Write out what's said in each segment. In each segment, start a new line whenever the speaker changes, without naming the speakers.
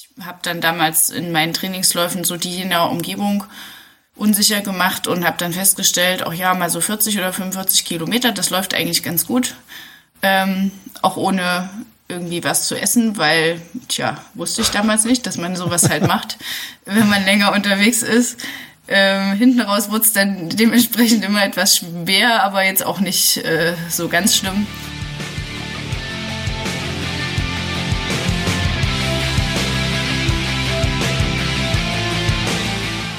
Ich habe dann damals in meinen Trainingsläufen so die in der Umgebung unsicher gemacht und habe dann festgestellt, auch ja, mal so 40 oder 45 Kilometer, das läuft eigentlich ganz gut. Ähm, auch ohne irgendwie was zu essen, weil, tja, wusste ich damals nicht, dass man sowas halt macht, wenn man länger unterwegs ist. Ähm, hinten raus wurde es dann dementsprechend immer etwas schwer, aber jetzt auch nicht äh, so ganz schlimm.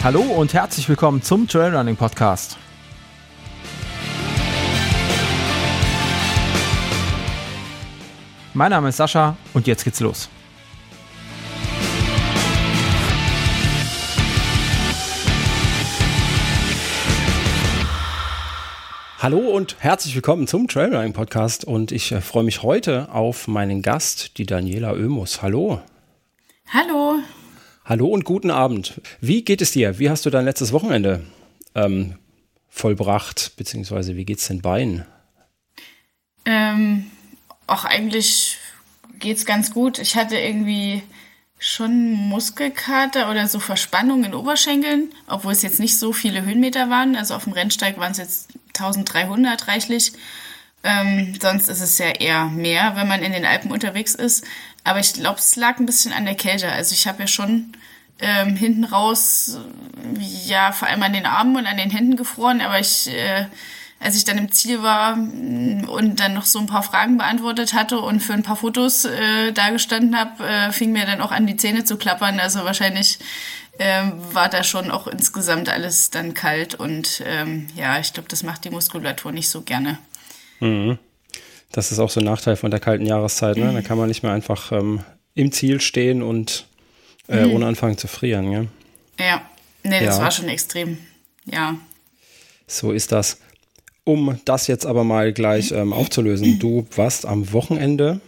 Hallo und herzlich willkommen zum Trailrunning Podcast. Mein Name ist Sascha und jetzt geht's los. Hallo und herzlich willkommen zum Trailrunning Podcast und ich äh, freue mich heute auf meinen Gast, die Daniela Oemus. Hallo.
Hallo.
Hallo und guten Abend. Wie geht es dir? Wie hast du dein letztes Wochenende ähm, vollbracht? Beziehungsweise wie geht's den Beinen?
Ähm, auch eigentlich geht's ganz gut. Ich hatte irgendwie schon Muskelkater oder so Verspannung in Oberschenkeln, obwohl es jetzt nicht so viele Höhenmeter waren. Also auf dem Rennsteig waren es jetzt 1300 reichlich. Ähm, sonst ist es ja eher mehr, wenn man in den Alpen unterwegs ist. Aber ich glaube, es lag ein bisschen an der Kälte. Also ich habe ja schon ähm, hinten raus, ja, vor allem an den Armen und an den Händen gefroren. Aber ich, äh, als ich dann im Ziel war mm, und dann noch so ein paar Fragen beantwortet hatte und für ein paar Fotos äh, dagestanden habe, äh, fing mir dann auch an, die Zähne zu klappern. Also wahrscheinlich ähm, war da schon auch insgesamt alles dann kalt. Und ähm, ja, ich glaube, das macht die Muskulatur nicht so gerne.
Mhm. Das ist auch so ein Nachteil von der kalten Jahreszeit. Ne? Da kann man nicht mehr einfach ähm, im Ziel stehen und äh, mhm. ohne anfangen zu frieren. Ja,
ja. nee, das ja. war schon extrem. Ja.
So ist das. Um das jetzt aber mal gleich ähm, aufzulösen, du warst am Wochenende,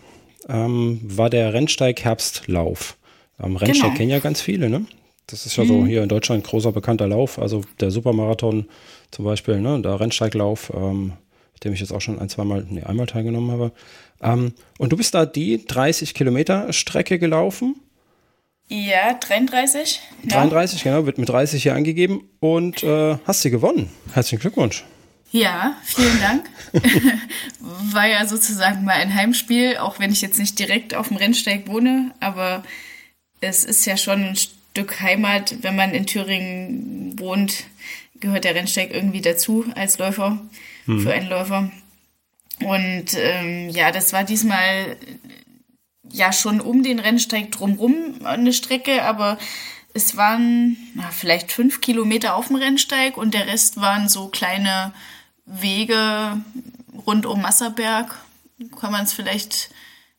ähm, war der Rennsteig Herbstlauf. Am Rennsteig genau. kennen ja ganz viele, ne? Das ist ja mhm. so hier in Deutschland ein großer bekannter Lauf. Also der Supermarathon zum Beispiel, ne? Der Rennsteiglauf. Ähm, dem ich jetzt auch schon ein, zwei Mal, nee, einmal teilgenommen habe. Ähm, und du bist da die 30 Kilometer Strecke gelaufen?
Ja, 33.
33, ja. genau, wird mit 30 hier angegeben und äh, hast sie gewonnen. Herzlichen Glückwunsch.
Ja, vielen Dank. War ja sozusagen mal ein Heimspiel, auch wenn ich jetzt nicht direkt auf dem Rennsteig wohne, aber es ist ja schon ein Stück Heimat, wenn man in Thüringen wohnt, gehört der Rennsteig irgendwie dazu als Läufer mhm. für einen Läufer. Und ähm, ja, das war diesmal ja schon um den Rennsteig drumrum eine Strecke, aber es waren na, vielleicht fünf Kilometer auf dem Rennsteig und der Rest waren so kleine Wege rund um Masserberg, kann man es vielleicht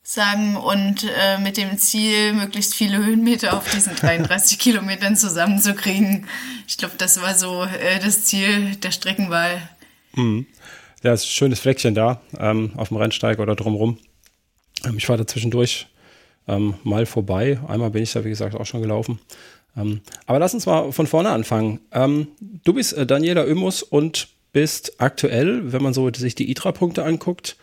sagen, und äh, mit dem Ziel, möglichst viele Höhenmeter auf diesen 33 Kilometern zusammenzukriegen. Ich glaube, das war so äh, das Ziel der Streckenwahl.
Mhm. Ja, ist ein schönes Fleckchen da ähm, auf dem Rennsteig oder drumrum. Ähm, ich war da zwischendurch ähm, mal vorbei. Einmal bin ich da, wie gesagt, auch schon gelaufen. Ähm, aber lass uns mal von vorne anfangen. Ähm, du bist äh, Daniela Ömus und bist aktuell, wenn man so sich die ITRA-Punkte anguckt,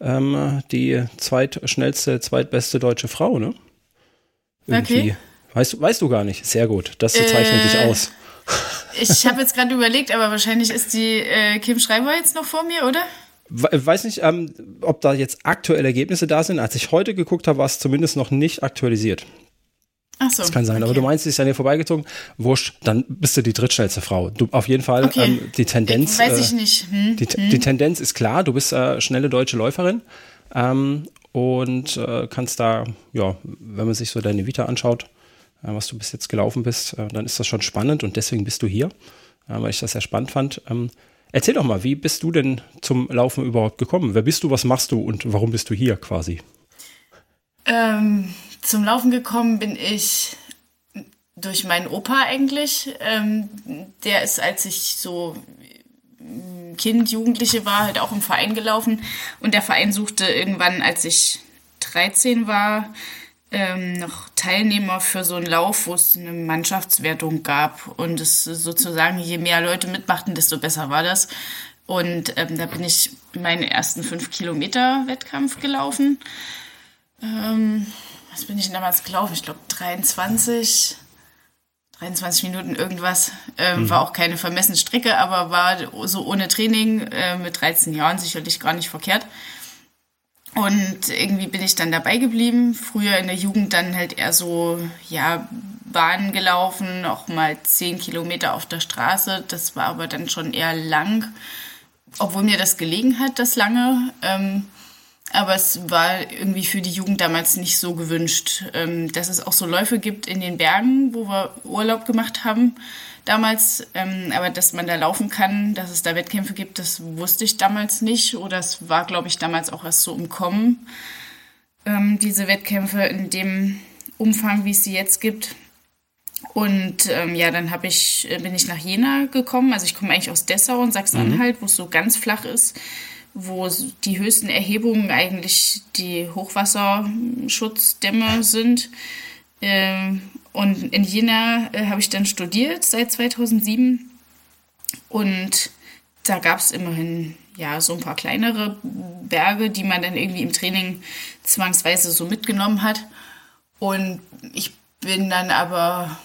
ähm, die zweitschnellste, zweitbeste deutsche Frau, ne?
Irgendwie. Okay.
Weißt, weißt du gar nicht. Sehr gut. Das zeichnet äh, dich aus.
Ich habe jetzt gerade überlegt, aber wahrscheinlich ist die äh, Kim Schreiber jetzt noch vor mir, oder?
Weiß nicht, ähm, ob da jetzt aktuelle Ergebnisse da sind. Als ich heute geguckt habe, war es zumindest noch nicht aktualisiert.
Ach so.
Das kann sein, okay. aber du meinst, sie ist an dir vorbeigezogen. Wurscht, dann bist du die drittschnellste Frau. Du auf jeden Fall okay. ähm, die Tendenz.
Ich weiß ich äh, nicht. Hm,
die, hm. die, Tendenz ist klar. Du bist äh, schnelle deutsche Läuferin ähm, und äh, kannst da, ja, wenn man sich so deine Vita anschaut, was du bis jetzt gelaufen bist, äh, dann ist das schon spannend und deswegen bist du hier, äh, weil ich das sehr spannend fand. Ähm, erzähl doch mal, wie bist du denn zum Laufen überhaupt gekommen? Wer bist du, was machst du und warum bist du hier quasi?
Ähm, zum Laufen gekommen bin ich durch meinen Opa eigentlich. Ähm, der ist, als ich so Kind, Jugendliche war, halt auch im Verein gelaufen. Und der Verein suchte irgendwann, als ich 13 war, ähm, noch Teilnehmer für so einen Lauf, wo es eine Mannschaftswertung gab. Und es sozusagen, je mehr Leute mitmachten, desto besser war das. Und ähm, da bin ich meinen ersten 5 Kilometer Wettkampf gelaufen. Ähm, was bin ich damals gelaufen? Ich glaube 23, 23 Minuten irgendwas. Ähm, mhm. War auch keine vermessene Strecke, aber war so ohne Training äh, mit 13 Jahren sicherlich gar nicht verkehrt. Und irgendwie bin ich dann dabei geblieben. Früher in der Jugend dann halt eher so, ja, Bahn gelaufen, auch mal 10 Kilometer auf der Straße. Das war aber dann schon eher lang, obwohl mir das gelegen hat, das lange. Ähm, aber es war irgendwie für die Jugend damals nicht so gewünscht. Ähm, dass es auch so Läufe gibt in den Bergen, wo wir Urlaub gemacht haben damals. Ähm, aber dass man da laufen kann, dass es da Wettkämpfe gibt, das wusste ich damals nicht. Oder es war, glaube ich, damals auch erst so im Kommen, ähm, diese Wettkämpfe in dem Umfang, wie es sie jetzt gibt. Und ähm, ja, dann hab ich, äh, bin ich nach Jena gekommen. Also ich komme eigentlich aus Dessau und Sachsen-Anhalt, mhm. wo es so ganz flach ist wo die höchsten Erhebungen eigentlich die Hochwasserschutzdämme sind. Ähm, und in Jena äh, habe ich dann studiert seit 2007 und da gab es immerhin ja so ein paar kleinere Berge, die man dann irgendwie im Training zwangsweise so mitgenommen hat. Und ich bin dann aber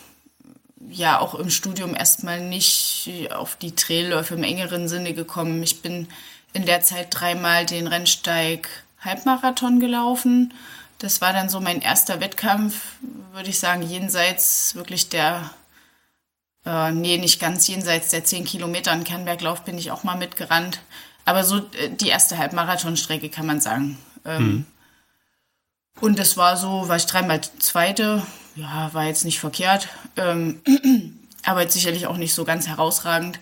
ja auch im Studium erstmal nicht auf die Trailläufe im engeren Sinne gekommen. Ich bin in der Zeit dreimal den Rennsteig Halbmarathon gelaufen. Das war dann so mein erster Wettkampf, würde ich sagen, jenseits wirklich der, äh, nee, nicht ganz jenseits der 10 Kilometer in Kernberglauf bin ich auch mal mitgerannt. Aber so äh, die erste Halbmarathonstrecke kann man sagen. Ähm, mhm. Und das war so, war ich dreimal Zweite. Ja, war jetzt nicht verkehrt. Ähm, aber jetzt sicherlich auch nicht so ganz herausragend.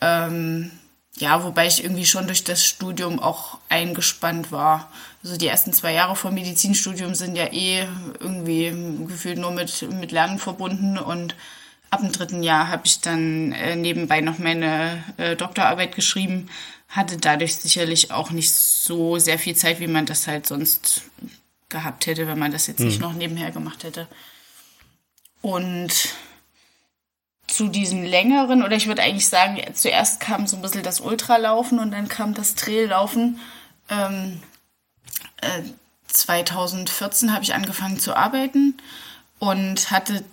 Ähm, ja, wobei ich irgendwie schon durch das Studium auch eingespannt war. Also die ersten zwei Jahre vom Medizinstudium sind ja eh irgendwie gefühlt nur mit, mit Lernen verbunden und ab dem dritten Jahr habe ich dann äh, nebenbei noch meine äh, Doktorarbeit geschrieben, hatte dadurch sicherlich auch nicht so sehr viel Zeit, wie man das halt sonst gehabt hätte, wenn man das jetzt hm. nicht noch nebenher gemacht hätte. Und zu diesen längeren, oder ich würde eigentlich sagen, zuerst kam so ein bisschen das Ultralaufen und dann kam das Traillaufen. Ähm, äh, 2014 habe ich angefangen zu arbeiten und hatte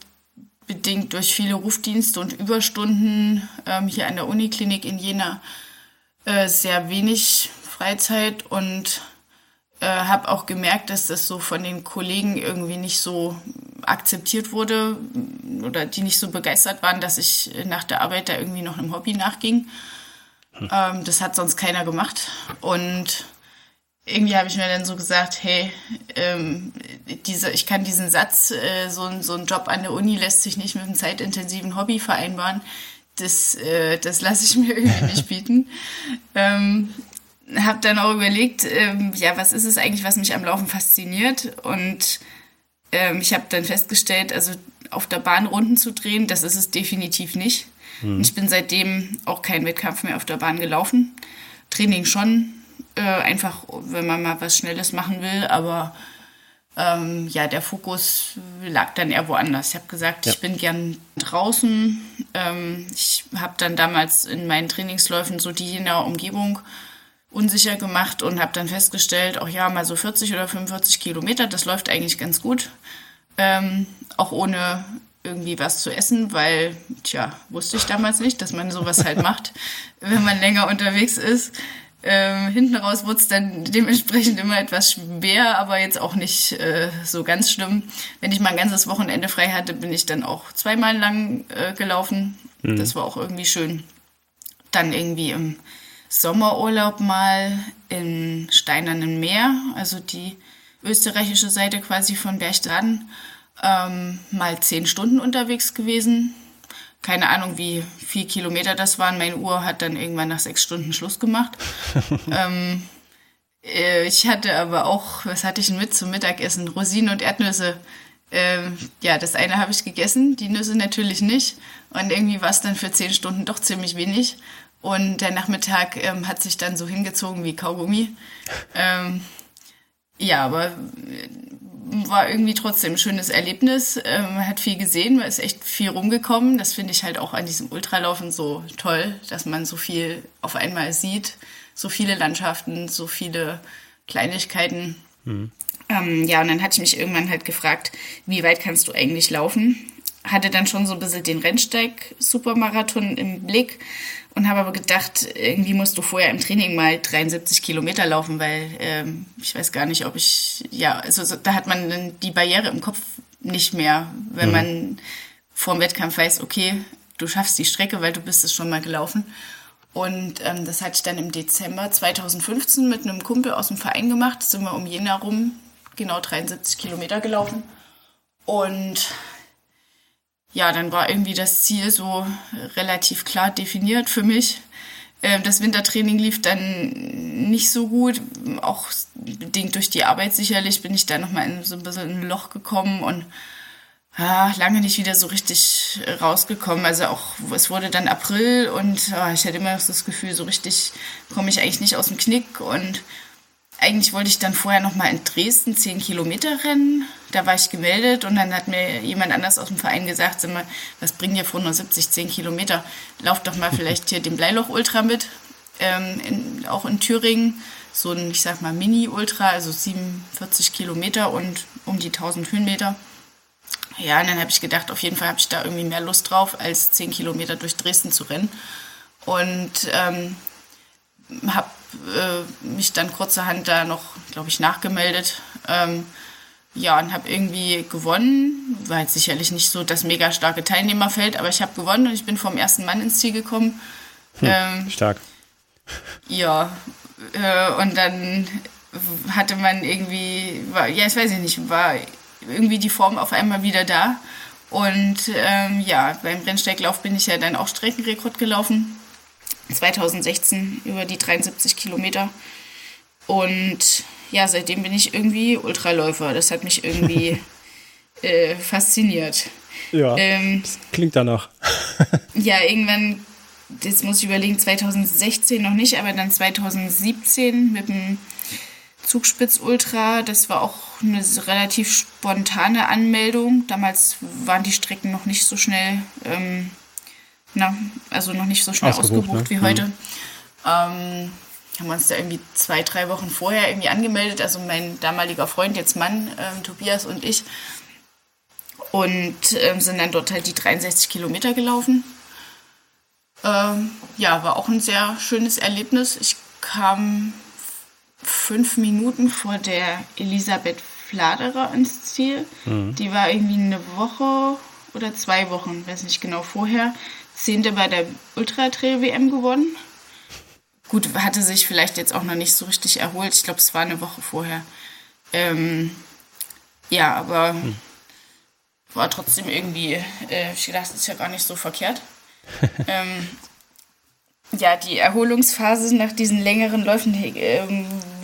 bedingt durch viele Rufdienste und Überstunden ähm, hier an der Uniklinik in Jena äh, sehr wenig Freizeit und äh, habe auch gemerkt, dass das so von den Kollegen irgendwie nicht so akzeptiert wurde oder die nicht so begeistert waren, dass ich nach der Arbeit da irgendwie noch einem Hobby nachging. Hm. Ähm, das hat sonst keiner gemacht. Und irgendwie habe ich mir dann so gesagt, hey, ähm, diese, ich kann diesen Satz, äh, so, ein, so ein Job an der Uni lässt sich nicht mit einem zeitintensiven Hobby vereinbaren. Das, äh, das lasse ich mir irgendwie nicht bieten. Ähm, habe dann auch überlegt, ähm, ja, was ist es eigentlich, was mich am Laufen fasziniert? Und ähm, ich habe dann festgestellt, also auf der Bahn Runden zu drehen, das ist es definitiv nicht. Mhm. Ich bin seitdem auch keinen Wettkampf mehr auf der Bahn gelaufen. Training schon, äh, einfach wenn man mal was Schnelles machen will, aber ähm, ja, der Fokus lag dann eher woanders. Ich habe gesagt, ja. ich bin gern draußen. Ähm, ich habe dann damals in meinen Trainingsläufen so die in der Umgebung unsicher gemacht und habe dann festgestellt, auch ja, mal so 40 oder 45 Kilometer, das läuft eigentlich ganz gut. Ähm, auch ohne irgendwie was zu essen, weil, tja, wusste ich damals nicht, dass man sowas halt macht, wenn man länger unterwegs ist. Ähm, hinten raus wurde es dann dementsprechend immer etwas schwer, aber jetzt auch nicht äh, so ganz schlimm. Wenn ich mal ein ganzes Wochenende frei hatte, bin ich dann auch zweimal lang äh, gelaufen. Mhm. Das war auch irgendwie schön. Dann irgendwie im Sommerurlaub mal im Steinernen Meer, also die österreichische Seite quasi von Berchtesgaden, ähm, mal zehn Stunden unterwegs gewesen. Keine Ahnung, wie viel Kilometer das waren. Meine Uhr hat dann irgendwann nach sechs Stunden Schluss gemacht. ähm, äh, ich hatte aber auch, was hatte ich denn mit zum Mittagessen? Rosinen und Erdnüsse. Ähm, ja, das eine habe ich gegessen, die Nüsse natürlich nicht. Und irgendwie war es dann für zehn Stunden doch ziemlich wenig. Und der Nachmittag ähm, hat sich dann so hingezogen wie Kaugummi. Ähm, ja, aber äh, war irgendwie trotzdem ein schönes Erlebnis. Ähm, man hat viel gesehen, man ist echt viel rumgekommen. Das finde ich halt auch an diesem Ultralaufen so toll, dass man so viel auf einmal sieht. So viele Landschaften, so viele Kleinigkeiten. Mhm. Ähm, ja, und dann hatte ich mich irgendwann halt gefragt, wie weit kannst du eigentlich laufen? Hatte dann schon so ein bisschen den Rennsteig-Supermarathon im Blick und habe aber gedacht, irgendwie musst du vorher im Training mal 73 Kilometer laufen, weil ähm, ich weiß gar nicht, ob ich, ja, also so, da hat man dann die Barriere im Kopf nicht mehr, wenn mhm. man vor dem Wettkampf weiß, okay, du schaffst die Strecke, weil du bist es schon mal gelaufen. Und ähm, das hatte ich dann im Dezember 2015 mit einem Kumpel aus dem Verein gemacht. Da sind wir um Jena rum genau 73 Kilometer gelaufen. Und ja, dann war irgendwie das Ziel so relativ klar definiert für mich. Ähm, das Wintertraining lief dann nicht so gut, auch bedingt durch die Arbeit sicherlich bin ich da nochmal in so ein bisschen ein Loch gekommen und ja, lange nicht wieder so richtig rausgekommen. Also auch, es wurde dann April und oh, ich hatte immer noch so das Gefühl, so richtig komme ich eigentlich nicht aus dem Knick und eigentlich wollte ich dann vorher noch mal in Dresden 10 Kilometer rennen. Da war ich gemeldet und dann hat mir jemand anders aus dem Verein gesagt, sag mal, was bringen dir vor 70 10 Kilometer? Lauf doch mal vielleicht hier den Bleiloch Ultra mit, ähm, in, auch in Thüringen. So ein, ich sag mal, Mini-Ultra, also 47 Kilometer und um die 1000 Höhenmeter. Ja, und dann habe ich gedacht, auf jeden Fall habe ich da irgendwie mehr Lust drauf, als 10 Kilometer durch Dresden zu rennen. Und ähm, habe äh, mich dann kurzerhand da noch, glaube ich, nachgemeldet. Ähm, ja, und habe irgendwie gewonnen. War jetzt sicherlich nicht so das mega starke Teilnehmerfeld, aber ich habe gewonnen und ich bin vom ersten Mann ins Ziel gekommen.
Hm, ähm, stark.
Ja, äh, und dann hatte man irgendwie, war, ja, ich weiß nicht, war irgendwie die Form auf einmal wieder da. Und ähm, ja, beim Rennsteiglauf bin ich ja dann auch Streckenrekord gelaufen. 2016 über die 73 Kilometer. Und ja, seitdem bin ich irgendwie Ultraläufer. Das hat mich irgendwie äh, fasziniert.
Ja, ähm, klingt danach.
ja, irgendwann, jetzt muss ich überlegen, 2016 noch nicht, aber dann 2017 mit dem Zugspitz Ultra. Das war auch eine relativ spontane Anmeldung. Damals waren die Strecken noch nicht so schnell ähm, na, also noch nicht so schnell ausgebucht, ausgebucht ne? wie heute. Mhm. Ähm, haben wir uns da irgendwie zwei, drei Wochen vorher irgendwie angemeldet. Also mein damaliger Freund, jetzt Mann, ähm, Tobias und ich. Und ähm, sind dann dort halt die 63 Kilometer gelaufen. Ähm, ja, war auch ein sehr schönes Erlebnis. Ich kam fünf Minuten vor der Elisabeth Fladerer ins Ziel. Mhm. Die war irgendwie eine Woche oder zwei Wochen, weiß nicht genau, vorher Zehnte bei der Ultra Trail WM gewonnen. Gut, hatte sich vielleicht jetzt auch noch nicht so richtig erholt. Ich glaube, es war eine Woche vorher. Ähm, ja, aber hm. war trotzdem irgendwie, äh, ich dachte, das ist ja gar nicht so verkehrt. ähm, ja, die Erholungsphase nach diesen längeren Läufen äh,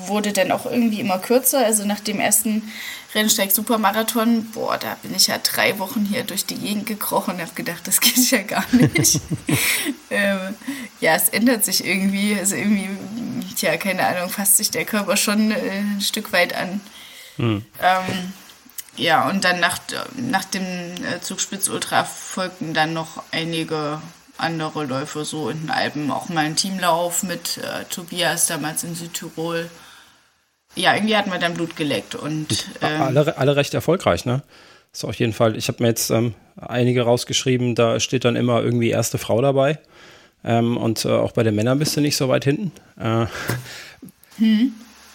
wurde dann auch irgendwie immer kürzer. Also nach dem ersten Rennsteig-Supermarathon, boah, da bin ich ja drei Wochen hier durch die Gegend gekrochen und habe gedacht, das geht ja gar nicht. ähm, ja, es ändert sich irgendwie. Also irgendwie, tja, keine Ahnung, fasst sich der Körper schon äh, ein Stück weit an. Hm. Ähm, ja, und dann nach, nach dem äh, Zugspitz Ultra folgten dann noch einige andere Läufe so in den Alpen. Auch mal ein Teamlauf mit äh, Tobias damals in Südtirol ja, irgendwie hat man dann Blut geleckt und
ähm, alle, alle recht erfolgreich, ne? Ist auf jeden Fall. Ich habe mir jetzt ähm, einige rausgeschrieben, da steht dann immer irgendwie erste Frau dabei. Ähm, und äh, auch bei den Männern bist du nicht so weit hinten. Äh, hm.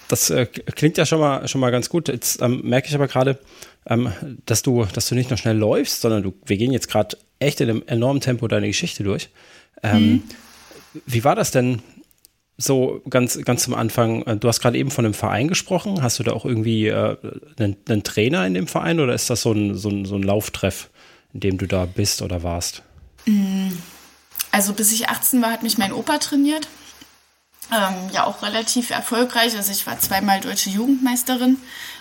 Das äh, klingt ja schon mal, schon mal ganz gut. Jetzt ähm, merke ich aber gerade, ähm, dass, du, dass du nicht nur schnell läufst, sondern du, wir gehen jetzt gerade echt in einem enormen Tempo deine Geschichte durch. Hm. Wie war das denn so ganz, ganz zum Anfang, äh, du hast gerade eben von einem Verein gesprochen. Hast du da auch irgendwie äh, einen, einen, Trainer in dem Verein oder ist das so ein, so, ein, so ein Lauftreff, in dem du da bist oder warst?
Mm, also bis ich 18 war, hat mich mein Opa trainiert. Ähm, ja, auch relativ erfolgreich. Also ich war zweimal deutsche Jugendmeisterin.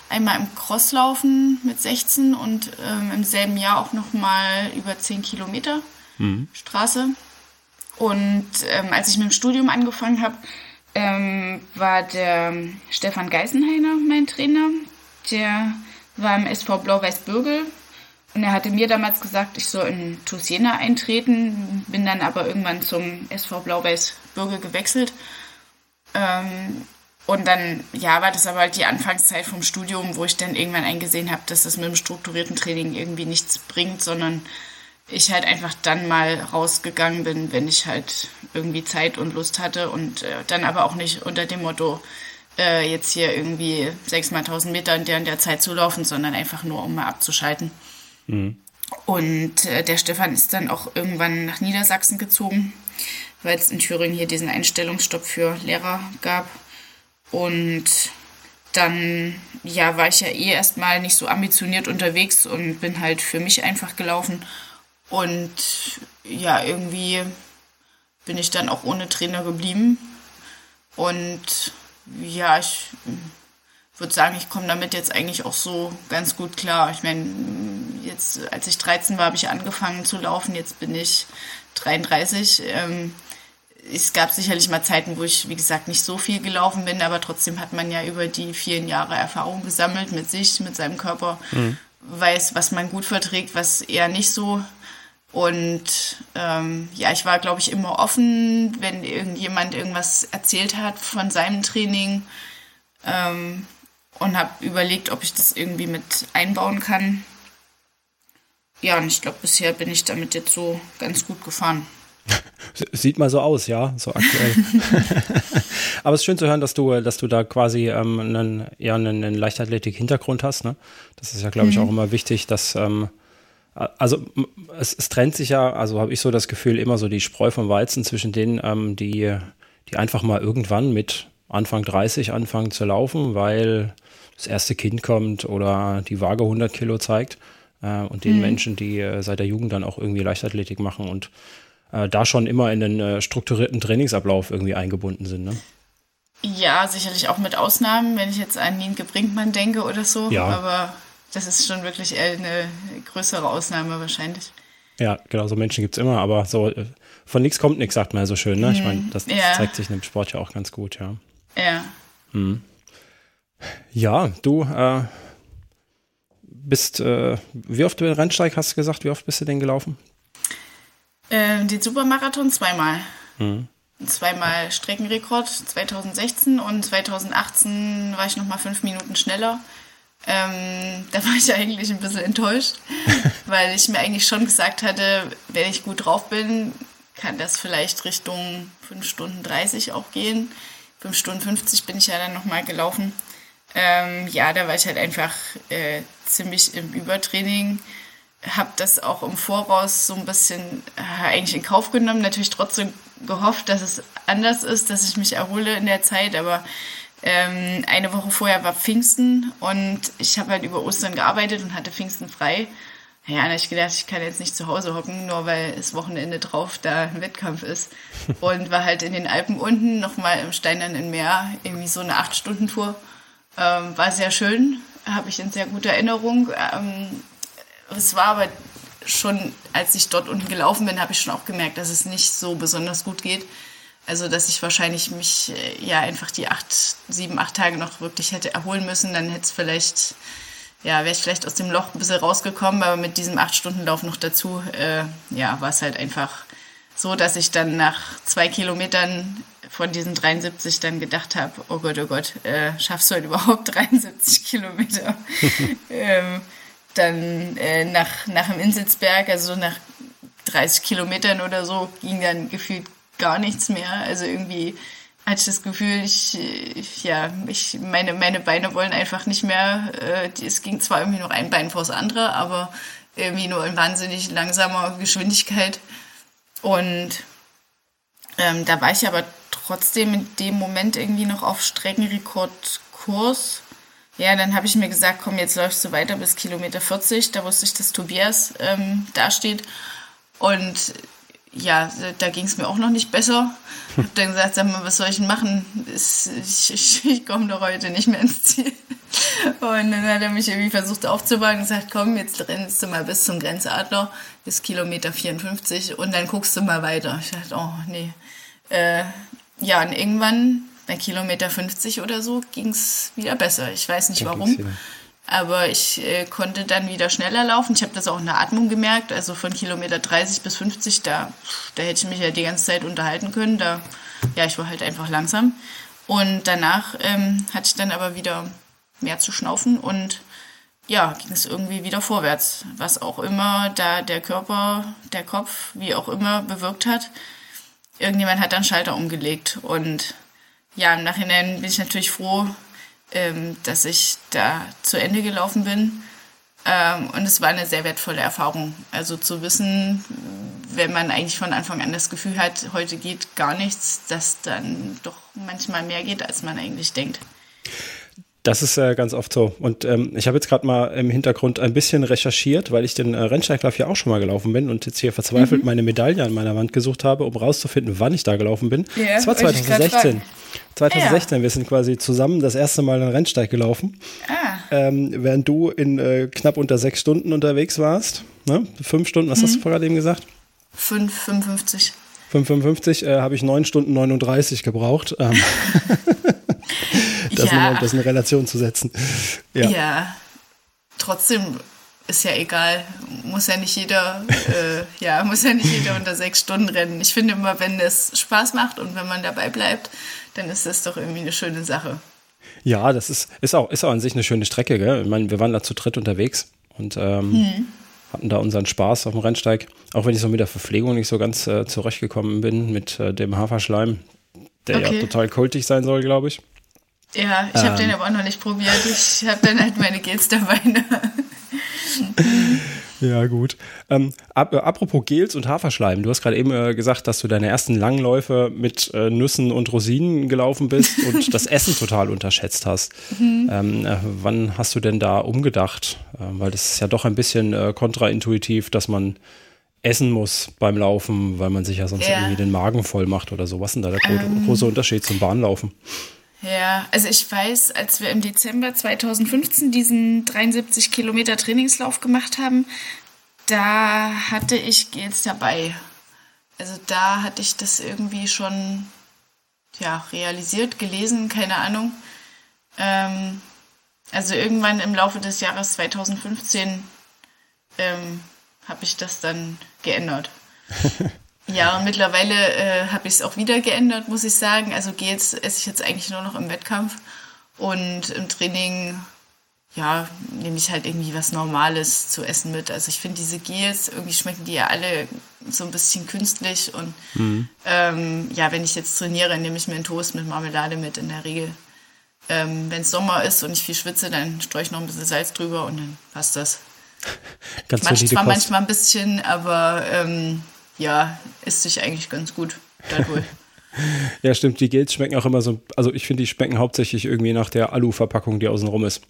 Einmal im Crosslaufen mit 16 und ähm, im selben Jahr auch nochmal über 10 Kilometer mhm. Straße. Und ähm, als ich mit dem Studium angefangen habe, ähm, war der Stefan Geisenheiner mein Trainer. Der war im SV Blau-Weiß-Bürgel. Und er hatte mir damals gesagt, ich soll in TuS Jena eintreten, bin dann aber irgendwann zum SV Blau-Weiß-Bürgel gewechselt. Ähm, Und dann, ja, war das aber halt die Anfangszeit vom Studium, wo ich dann irgendwann eingesehen habe, dass das mit dem strukturierten Training irgendwie nichts bringt, sondern ich halt einfach dann mal rausgegangen bin, wenn ich halt irgendwie Zeit und Lust hatte und äh, dann aber auch nicht unter dem Motto, äh, jetzt hier irgendwie sechs mal tausend Meter in der und der Zeit zu laufen, sondern einfach nur, um mal abzuschalten. Mhm. Und äh, der Stefan ist dann auch irgendwann nach Niedersachsen gezogen, weil es in Thüringen hier diesen Einstellungsstopp für Lehrer gab. Und dann ja, war ich ja eh erstmal nicht so ambitioniert unterwegs und bin halt für mich einfach gelaufen und ja, irgendwie bin ich dann auch ohne Trainer geblieben. Und ja, ich würde sagen, ich komme damit jetzt eigentlich auch so ganz gut klar. Ich meine, jetzt, als ich 13 war, habe ich angefangen zu laufen. Jetzt bin ich 33. Ähm, es gab sicherlich mal Zeiten, wo ich, wie gesagt, nicht so viel gelaufen bin, aber trotzdem hat man ja über die vielen Jahre Erfahrung gesammelt mit sich, mit seinem Körper, mhm. weiß, was man gut verträgt, was eher nicht so. Und ähm, ja, ich war, glaube ich, immer offen, wenn irgendjemand irgendwas erzählt hat von seinem Training ähm, und habe überlegt, ob ich das irgendwie mit einbauen kann. Ja, und ich glaube, bisher bin ich damit jetzt so ganz gut gefahren.
Sieht mal so aus, ja, so aktuell. Aber es ist schön zu hören, dass du, dass du da quasi ähm, einen, ja, einen, einen Leichtathletik-Hintergrund hast. Ne? Das ist ja, glaube ich, mhm. auch immer wichtig, dass ähm, also es, es, trennt sich ja, also habe ich so das Gefühl, immer so die Spreu vom Weizen zwischen denen, ähm, die, die einfach mal irgendwann mit Anfang 30 anfangen zu laufen, weil das erste Kind kommt oder die Waage 100 Kilo zeigt äh, und den mhm. Menschen, die äh, seit der Jugend dann auch irgendwie Leichtathletik machen und äh, da schon immer in den äh, strukturierten Trainingsablauf irgendwie eingebunden sind. Ne?
Ja, sicherlich auch mit Ausnahmen, wenn ich jetzt an Nienke Brinkmann denke oder so. Ja. Aber das ist schon wirklich eine größere Ausnahme wahrscheinlich.
Ja, genau, so Menschen gibt es immer, aber so äh, von nichts kommt nichts, sagt man ja so schön. Ne? Ich meine, mhm. das, das ja. zeigt sich im Sport ja auch ganz gut, ja.
Ja. Hm.
Ja, du äh, bist, äh, wie oft du Rennsteig hast du gesagt, wie oft bist du denn gelaufen?
Ähm, den Supermarathon zweimal. Hm. Zweimal Streckenrekord 2016 und 2018 war ich nochmal fünf Minuten schneller. Ähm, da war ich eigentlich ein bisschen enttäuscht, weil ich mir eigentlich schon gesagt hatte, wenn ich gut drauf bin, kann das vielleicht Richtung 5 Stunden 30 auch gehen. 5 Stunden 50 bin ich ja dann nochmal gelaufen. Ähm, ja, da war ich halt einfach äh, ziemlich im Übertraining. Habe das auch im Voraus so ein bisschen äh, eigentlich in Kauf genommen. Natürlich trotzdem gehofft, dass es anders ist, dass ich mich erhole in der Zeit. Aber ähm, eine Woche vorher war Pfingsten und ich habe halt über Ostern gearbeitet und hatte Pfingsten frei. Ja, dann habe ich gedacht, ich kann jetzt nicht zu Hause hocken, nur weil das Wochenende drauf da ein Wettkampf ist. Und war halt in den Alpen unten, nochmal im Steinernen Meer, irgendwie so eine Acht-Stunden-Tour. Ähm, war sehr schön, habe ich in sehr guter Erinnerung. Ähm, es war aber schon, als ich dort unten gelaufen bin, habe ich schon auch gemerkt, dass es nicht so besonders gut geht. Also, dass ich wahrscheinlich mich äh, ja einfach die acht, sieben, acht Tage noch wirklich hätte erholen müssen, dann hätte es vielleicht, ja, wäre ich vielleicht aus dem Loch ein bisschen rausgekommen, aber mit diesem acht Stunden Lauf noch dazu, äh, ja, war es halt einfach so, dass ich dann nach zwei Kilometern von diesen 73 dann gedacht habe, oh Gott, oh Gott, äh, schaffst du heute überhaupt 73 Kilometer? ähm, dann äh, nach, nach dem Inselsberg, also nach 30 Kilometern oder so, ging dann gefühlt gar nichts mehr. Also irgendwie hatte ich das Gefühl, ich, ich ja, ich, meine, meine Beine wollen einfach nicht mehr. Äh, es ging zwar irgendwie noch ein Bein vors andere, aber irgendwie nur in wahnsinnig langsamer Geschwindigkeit. Und ähm, da war ich aber trotzdem in dem Moment irgendwie noch auf Streckenrekordkurs. Ja, dann habe ich mir gesagt, komm, jetzt läufst du weiter bis Kilometer 40. Da wusste ich, dass Tobias ähm, dasteht. Und ja, da ging es mir auch noch nicht besser. Ich habe dann gesagt, sag mal, was soll ich denn machen? Ich, ich, ich komme doch heute nicht mehr ins Ziel. Und dann hat er mich irgendwie versucht aufzubauen und gesagt, komm, jetzt rennst du mal bis zum Grenzadler, bis Kilometer 54 und dann guckst du mal weiter. Ich dachte, oh nee. Äh, ja, und irgendwann bei Kilometer 50 oder so ging es wieder besser. Ich weiß nicht warum. Aber ich äh, konnte dann wieder schneller laufen. Ich habe das auch in der Atmung gemerkt. Also von Kilometer 30 bis 50, da, da hätte ich mich ja die ganze Zeit unterhalten können. Da, ja, ich war halt einfach langsam. Und danach ähm, hatte ich dann aber wieder mehr zu schnaufen und ja, ging es irgendwie wieder vorwärts. Was auch immer da der Körper, der Kopf, wie auch immer bewirkt hat. Irgendjemand hat dann Schalter umgelegt. Und ja, im Nachhinein bin ich natürlich froh, ähm, dass ich da zu Ende gelaufen bin. Ähm, und es war eine sehr wertvolle Erfahrung. Also zu wissen, wenn man eigentlich von Anfang an das Gefühl hat, heute geht gar nichts, dass dann doch manchmal mehr geht, als man eigentlich denkt.
Das ist äh, ganz oft so. Und ähm, ich habe jetzt gerade mal im Hintergrund ein bisschen recherchiert, weil ich den äh, Rennsteiglauf ja auch schon mal gelaufen bin und jetzt hier verzweifelt mhm. meine Medaille an meiner Wand gesucht habe, um rauszufinden, wann ich da gelaufen bin. Ja, das war 2016. 2016, ja. wir sind quasi zusammen das erste Mal einen Rennsteig gelaufen. Ah. Ähm, während du in äh, knapp unter sechs Stunden unterwegs warst. Ne? Fünf Stunden, was mhm. hast du vorher eben gesagt?
5,55.
5,55 äh, habe ich 9 Stunden 39 gebraucht. Ähm, das, ja. um das in Relation zu setzen.
Ja. ja. Trotzdem ist ja egal. Muss ja nicht jeder, äh, ja, muss ja nicht jeder unter sechs Stunden rennen. Ich finde immer, wenn es Spaß macht und wenn man dabei bleibt, dann ist das doch irgendwie eine schöne Sache.
Ja, das ist, ist, auch, ist auch an sich eine schöne Strecke. Gell? Ich meine, wir waren da zu dritt unterwegs und ähm, hm hatten da unseren Spaß auf dem Rennsteig. Auch wenn ich so mit der Verpflegung nicht so ganz äh, zurechtgekommen bin, mit äh, dem Haferschleim, der okay. ja total kultig sein soll, glaube ich.
Ja, ich habe ähm. den aber auch noch nicht probiert. Ich habe dann halt meine Gels dabei. Ne?
Ja, gut. Ähm, ap äh, apropos Gels und Haferschleim, du hast gerade eben äh, gesagt, dass du deine ersten Langläufe mit äh, Nüssen und Rosinen gelaufen bist und das Essen total unterschätzt hast. Mhm. Ähm, äh, wann hast du denn da umgedacht? Ähm, weil das ist ja doch ein bisschen äh, kontraintuitiv, dass man essen muss beim Laufen, weil man sich ja sonst ja. irgendwie den Magen voll macht oder so. Was ist denn da der ähm. große Unterschied zum Bahnlaufen?
Ja, also ich weiß, als wir im Dezember 2015 diesen 73 Kilometer Trainingslauf gemacht haben, da hatte ich Gels dabei. Also da hatte ich das irgendwie schon ja, realisiert, gelesen, keine Ahnung. Ähm, also irgendwann im Laufe des Jahres 2015 ähm, habe ich das dann geändert. Ja, und mittlerweile äh, habe ich es auch wieder geändert, muss ich sagen. Also Gels esse ich jetzt eigentlich nur noch im Wettkampf. Und im Training, ja, nehme ich halt irgendwie was Normales zu essen mit. Also ich finde diese Gels, irgendwie schmecken die ja alle so ein bisschen künstlich. Und mhm. ähm, ja, wenn ich jetzt trainiere, nehme ich mir einen Toast mit Marmelade mit in der Regel. Ähm, wenn es Sommer ist und ich viel schwitze, dann streue ich noch ein bisschen Salz drüber und dann passt das. Ganz Macht zwar manchmal ein bisschen, aber ähm, ja, isst sich eigentlich ganz gut dadurch.
ja, stimmt. Die Gels schmecken auch immer so, also ich finde, die schmecken hauptsächlich irgendwie nach der Alu-Verpackung, die außen rum ist.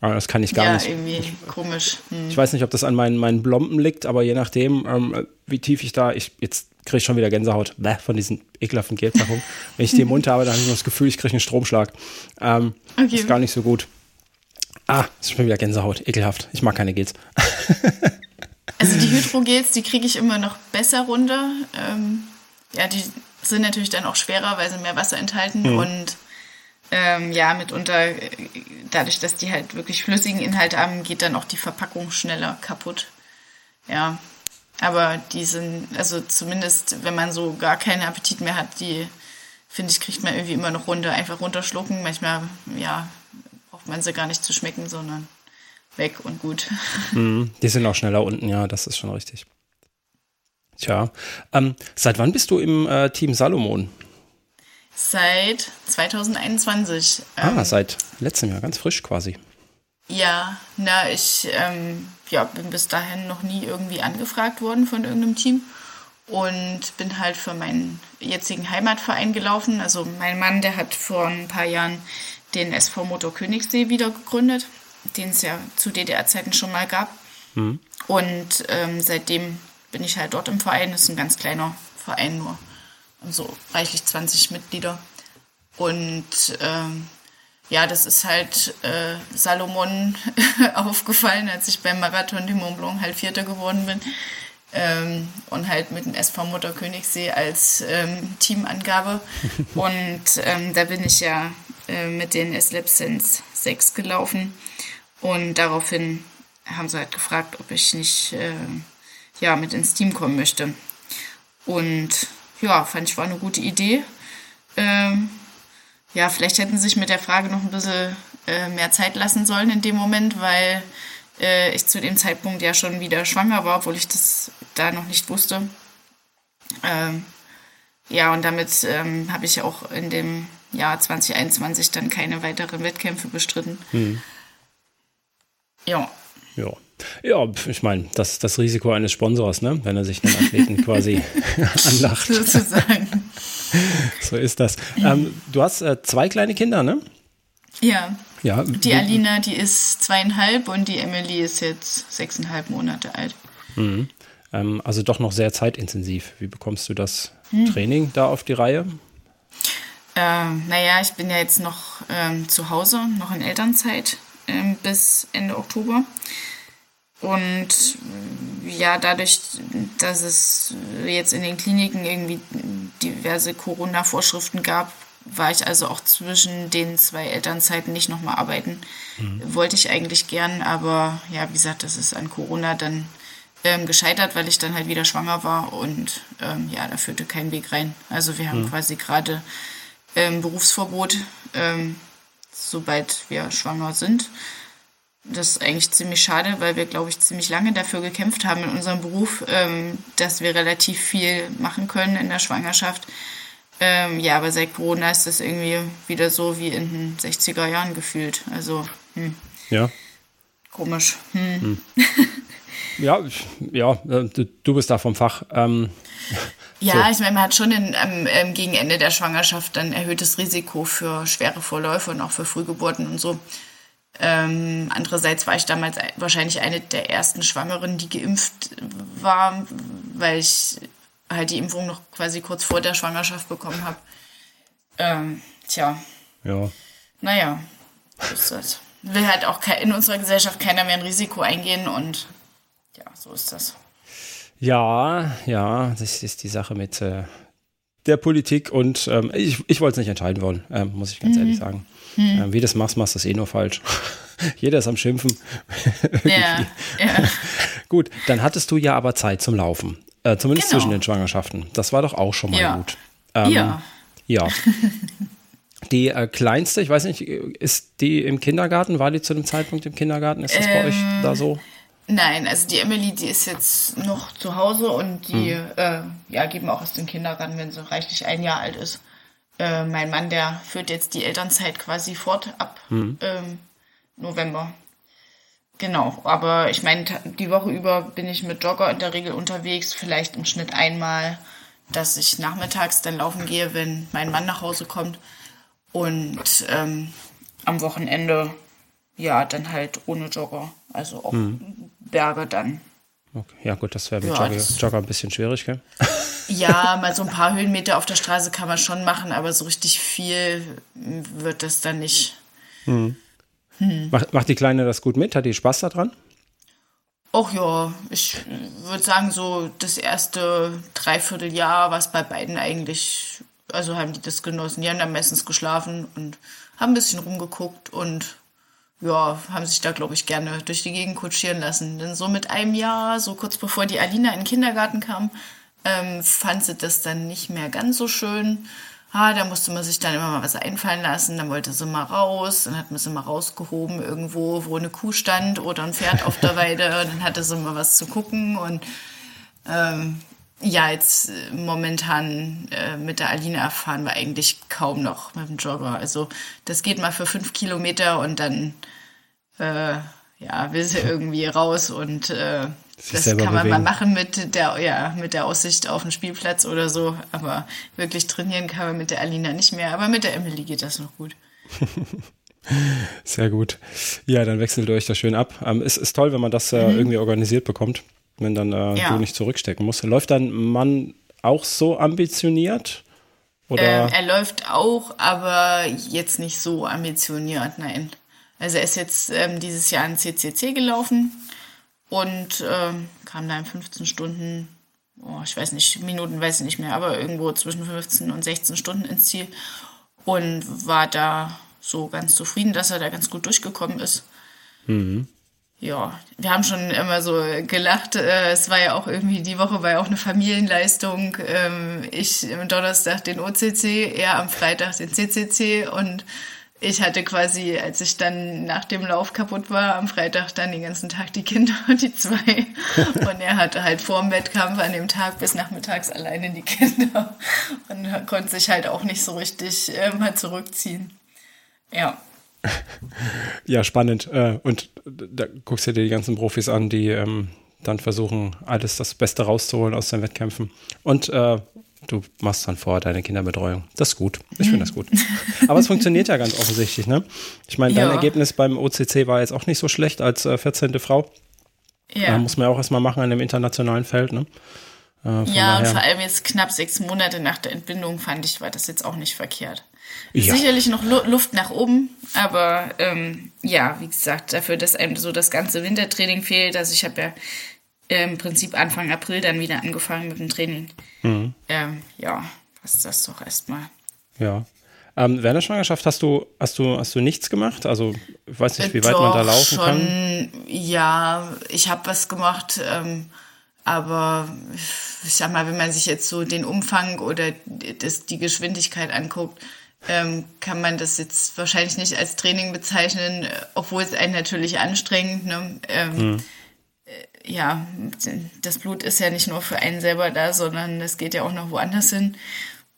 Aber das kann ich gar
ja,
nicht.
Ja, irgendwie komisch.
Hm. Ich weiß nicht, ob das an meinen, meinen Blomben liegt, aber je nachdem, ähm, wie tief ich da, ich, jetzt kriege ich schon wieder Gänsehaut Bäh, von diesen ekelhaften Gelpackungen. Wenn ich die im Mund habe, dann habe ich das Gefühl, ich kriege einen Stromschlag. Ähm, okay. Ist gar nicht so gut. Ah, ist schon wieder Gänsehaut. Ekelhaft. Ich mag keine Gels.
Also die Hydrogels, die kriege ich immer noch besser runter. Ähm, ja, die sind natürlich dann auch schwerer, weil sie mehr Wasser enthalten mhm. und ähm, ja, mitunter, dadurch, dass die halt wirklich flüssigen Inhalt haben, geht dann auch die Verpackung schneller kaputt. Ja, aber die sind, also zumindest, wenn man so gar keinen Appetit mehr hat, die, finde ich, kriegt man irgendwie immer noch runter. Einfach runterschlucken. Manchmal, ja, braucht man sie gar nicht zu schmecken, sondern weg und gut.
Mm, die sind auch schneller unten, ja, das ist schon richtig. Tja, ähm, seit wann bist du im äh, Team Salomon?
Seit 2021.
Ah, ähm, seit letztem Jahr, ganz frisch quasi.
Ja, na, ich ähm, ja, bin bis dahin noch nie irgendwie angefragt worden von irgendeinem Team und bin halt für meinen jetzigen Heimatverein gelaufen. Also mein Mann, der hat vor ein paar Jahren den SV Motor Königssee wieder gegründet den es ja zu DDR-Zeiten schon mal gab. Mhm. Und ähm, seitdem bin ich halt dort im Verein. Das ist ein ganz kleiner Verein nur. So reichlich 20 Mitglieder. Und ähm, ja, das ist halt äh, Salomon aufgefallen, als ich beim Marathon du Mont Blanc halt Vierter geworden bin. Ähm, und halt mit dem SV Mutter Königssee als ähm, Teamangabe. und ähm, da bin ich ja äh, mit den S-Lab Sense 6 gelaufen. Und daraufhin haben sie halt gefragt, ob ich nicht äh, ja, mit ins Team kommen möchte. Und ja, fand ich war eine gute Idee. Ähm, ja, vielleicht hätten sie sich mit der Frage noch ein bisschen äh, mehr Zeit lassen sollen in dem Moment, weil äh, ich zu dem Zeitpunkt ja schon wieder schwanger war, obwohl ich das da noch nicht wusste. Ähm, ja, und damit ähm, habe ich auch in dem Jahr 2021 dann keine weiteren Wettkämpfe bestritten. Mhm.
Ja. Ja. Ja, ich meine, das das Risiko eines Sponsors, ne? wenn er sich den Athleten quasi anlacht. Sozusagen. So ist das. Ähm, du hast äh, zwei kleine Kinder, ne?
Ja. ja. Die Alina, die ist zweieinhalb und die Emily ist jetzt sechseinhalb Monate alt.
Mhm. Ähm, also doch noch sehr zeitintensiv. Wie bekommst du das hm. Training da auf die Reihe?
Ähm, naja, ich bin ja jetzt noch ähm, zu Hause, noch in Elternzeit bis Ende Oktober. Und ja, dadurch, dass es jetzt in den Kliniken irgendwie diverse Corona-Vorschriften gab, war ich also auch zwischen den zwei Elternzeiten nicht nochmal arbeiten. Mhm. Wollte ich eigentlich gern, aber ja, wie gesagt, das ist an Corona dann ähm, gescheitert, weil ich dann halt wieder schwanger war und ähm, ja, da führte kein Weg rein. Also wir haben mhm. quasi gerade ähm, Berufsverbot, ähm, sobald wir schwanger sind. Das ist eigentlich ziemlich schade, weil wir, glaube ich, ziemlich lange dafür gekämpft haben in unserem Beruf, ähm, dass wir relativ viel machen können in der Schwangerschaft. Ähm, ja, aber seit Corona ist das irgendwie wieder so wie in den 60er Jahren gefühlt. Also, hm.
Ja.
Komisch. Hm. Hm.
Ja, ja, äh, du bist da vom Fach. Ähm,
ja, so. ich meine, man hat schon in, ähm, ähm, gegen Ende der Schwangerschaft ein erhöhtes Risiko für schwere Vorläufe und auch für Frühgeburten und so. Ähm, andererseits war ich damals wahrscheinlich eine der ersten Schwangeren, die geimpft war, weil ich halt die Impfung noch quasi kurz vor der Schwangerschaft bekommen habe. Ähm, tja.
Ja.
Naja, so ist das. Will halt auch in unserer Gesellschaft keiner mehr ein Risiko eingehen und ja, so ist das.
Ja, ja, das ist die Sache mit äh, der Politik und ähm, ich, ich wollte es nicht entscheiden wollen, äh, muss ich ganz mhm. ehrlich sagen. Mhm. Äh, wie du das machst, machst du es eh nur falsch. Jeder ist am Schimpfen. ja, ja. Gut, dann hattest du ja aber Zeit zum Laufen. Äh, zumindest genau. zwischen den Schwangerschaften. Das war doch auch schon mal ja. gut.
Ähm, ja.
Ja. Die äh, kleinste, ich weiß nicht, ist die im Kindergarten? War die zu dem Zeitpunkt im Kindergarten? Ist das ähm, bei euch da ähm, so?
Nein, also die Emily, die ist jetzt noch zu Hause und die mhm. äh, ja, geben auch aus dem Kindergarten, wenn sie reichlich ein Jahr alt ist. Äh, mein Mann, der führt jetzt die Elternzeit quasi fort ab mhm. ähm, November. Genau, aber ich meine, die Woche über bin ich mit Jogger in der Regel unterwegs, vielleicht im Schnitt einmal, dass ich nachmittags dann laufen gehe, wenn mein Mann nach Hause kommt. Und ähm, am Wochenende, ja, dann halt ohne Jogger. Also auch mhm. Berge dann.
Okay. Ja, gut, das wäre mit ja, Jogger, Jogger, ein bisschen schwierig, gell?
Ja, mal so ein paar Höhenmeter auf der Straße kann man schon machen, aber so richtig viel wird das dann nicht.
Mhm. Hm. Macht, macht die Kleine das gut mit? Hat die Spaß daran?
Och ja, ich würde sagen, so das erste Dreivierteljahr war es bei beiden eigentlich, also haben die das genossen. Die haben dann meistens geschlafen und haben ein bisschen rumgeguckt und ja, haben sich da, glaube ich, gerne durch die Gegend kutschieren lassen. Denn so mit einem Jahr, so kurz bevor die Alina in den Kindergarten kam, ähm, fand sie das dann nicht mehr ganz so schön. Ah, da musste man sich dann immer mal was einfallen lassen, dann wollte sie mal raus, dann hat man sie mal rausgehoben irgendwo, wo eine Kuh stand oder ein Pferd auf der Weide, und dann hatte sie mal was zu gucken. Und ähm, ja, jetzt äh, momentan äh, mit der Aline erfahren wir eigentlich kaum noch mit dem Jogger. Also das geht mal für fünf Kilometer und dann äh, ja, will sie irgendwie raus und äh, das kann man bewegen. mal machen mit der, ja, mit der Aussicht auf den Spielplatz oder so. Aber wirklich trainieren kann man mit der Alina nicht mehr. Aber mit der Emily geht das noch gut.
Sehr gut. Ja, dann wechselt ihr euch das schön ab. Ähm, es ist toll, wenn man das äh, mhm. irgendwie organisiert bekommt, wenn dann äh, ja. du nicht zurückstecken musst. Läuft dein Mann auch so ambitioniert? Oder?
Ähm, er läuft auch, aber jetzt nicht so ambitioniert, nein. Also er ist jetzt ähm, dieses Jahr in CCC gelaufen und ähm, kam da in 15 Stunden, oh, ich weiß nicht, Minuten weiß ich nicht mehr, aber irgendwo zwischen 15 und 16 Stunden ins Ziel und war da so ganz zufrieden, dass er da ganz gut durchgekommen ist. Mhm. Ja, wir haben schon immer so gelacht. Äh, es war ja auch irgendwie, die Woche war ja auch eine Familienleistung. Ähm, ich am Donnerstag den OCC, er am Freitag den CCC und ich hatte quasi, als ich dann nach dem Lauf kaputt war, am Freitag dann den ganzen Tag die Kinder und die zwei. Und er hatte halt vor dem Wettkampf an dem Tag bis nachmittags alleine die Kinder und konnte sich halt auch nicht so richtig äh, mal zurückziehen. Ja.
Ja, spannend. Äh, und da guckst du dir die ganzen Profis an, die ähm, dann versuchen, alles das Beste rauszuholen aus den Wettkämpfen. Und äh, du machst dann vor deine Kinderbetreuung. Das ist gut. Ich finde das gut. Aber es funktioniert ja ganz offensichtlich, ne? Ich meine, dein ja. Ergebnis beim OCC war jetzt auch nicht so schlecht als äh, 14. Frau. Ja. Äh, muss man ja auch erstmal machen in dem internationalen Feld, ne?
Äh, ja, daher. und vor allem jetzt knapp sechs Monate nach der Entbindung fand ich, war das jetzt auch nicht verkehrt. Ja. Sicherlich noch Luft nach oben, aber ähm, ja, wie gesagt, dafür, dass einem so das ganze Wintertraining fehlt. Also ich habe ja im Prinzip Anfang April dann wieder angefangen mit dem Training. Mhm. Ähm, ja, passt das doch erstmal.
Ja. Ähm, während der Schwangerschaft hast du, hast du, hast du nichts gemacht? Also ich weiß nicht, wie weit man da laufen schon, kann.
Ja, ich habe was gemacht, ähm, aber ich sag mal, wenn man sich jetzt so den Umfang oder das, die Geschwindigkeit anguckt, ähm, kann man das jetzt wahrscheinlich nicht als Training bezeichnen, obwohl es einen natürlich anstrengt. Ne? Ähm, hm. äh, ja, das Blut ist ja nicht nur für einen selber da, sondern es geht ja auch noch woanders hin.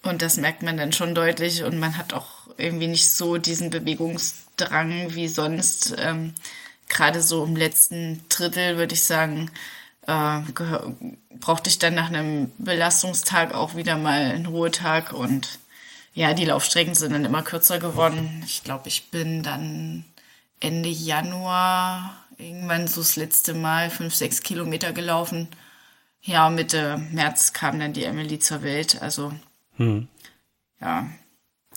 Und das merkt man dann schon deutlich und man hat auch irgendwie nicht so diesen Bewegungsdrang wie sonst. Ähm, Gerade so im letzten Drittel würde ich sagen, äh, brauchte ich dann nach einem Belastungstag auch wieder mal einen Ruhetag und ja, die Laufstrecken sind dann immer kürzer geworden. Ich glaube, ich bin dann Ende Januar irgendwann so das letzte Mal fünf, sechs Kilometer gelaufen. Ja, Mitte März kam dann die Emily zur Welt. Also, hm. ja,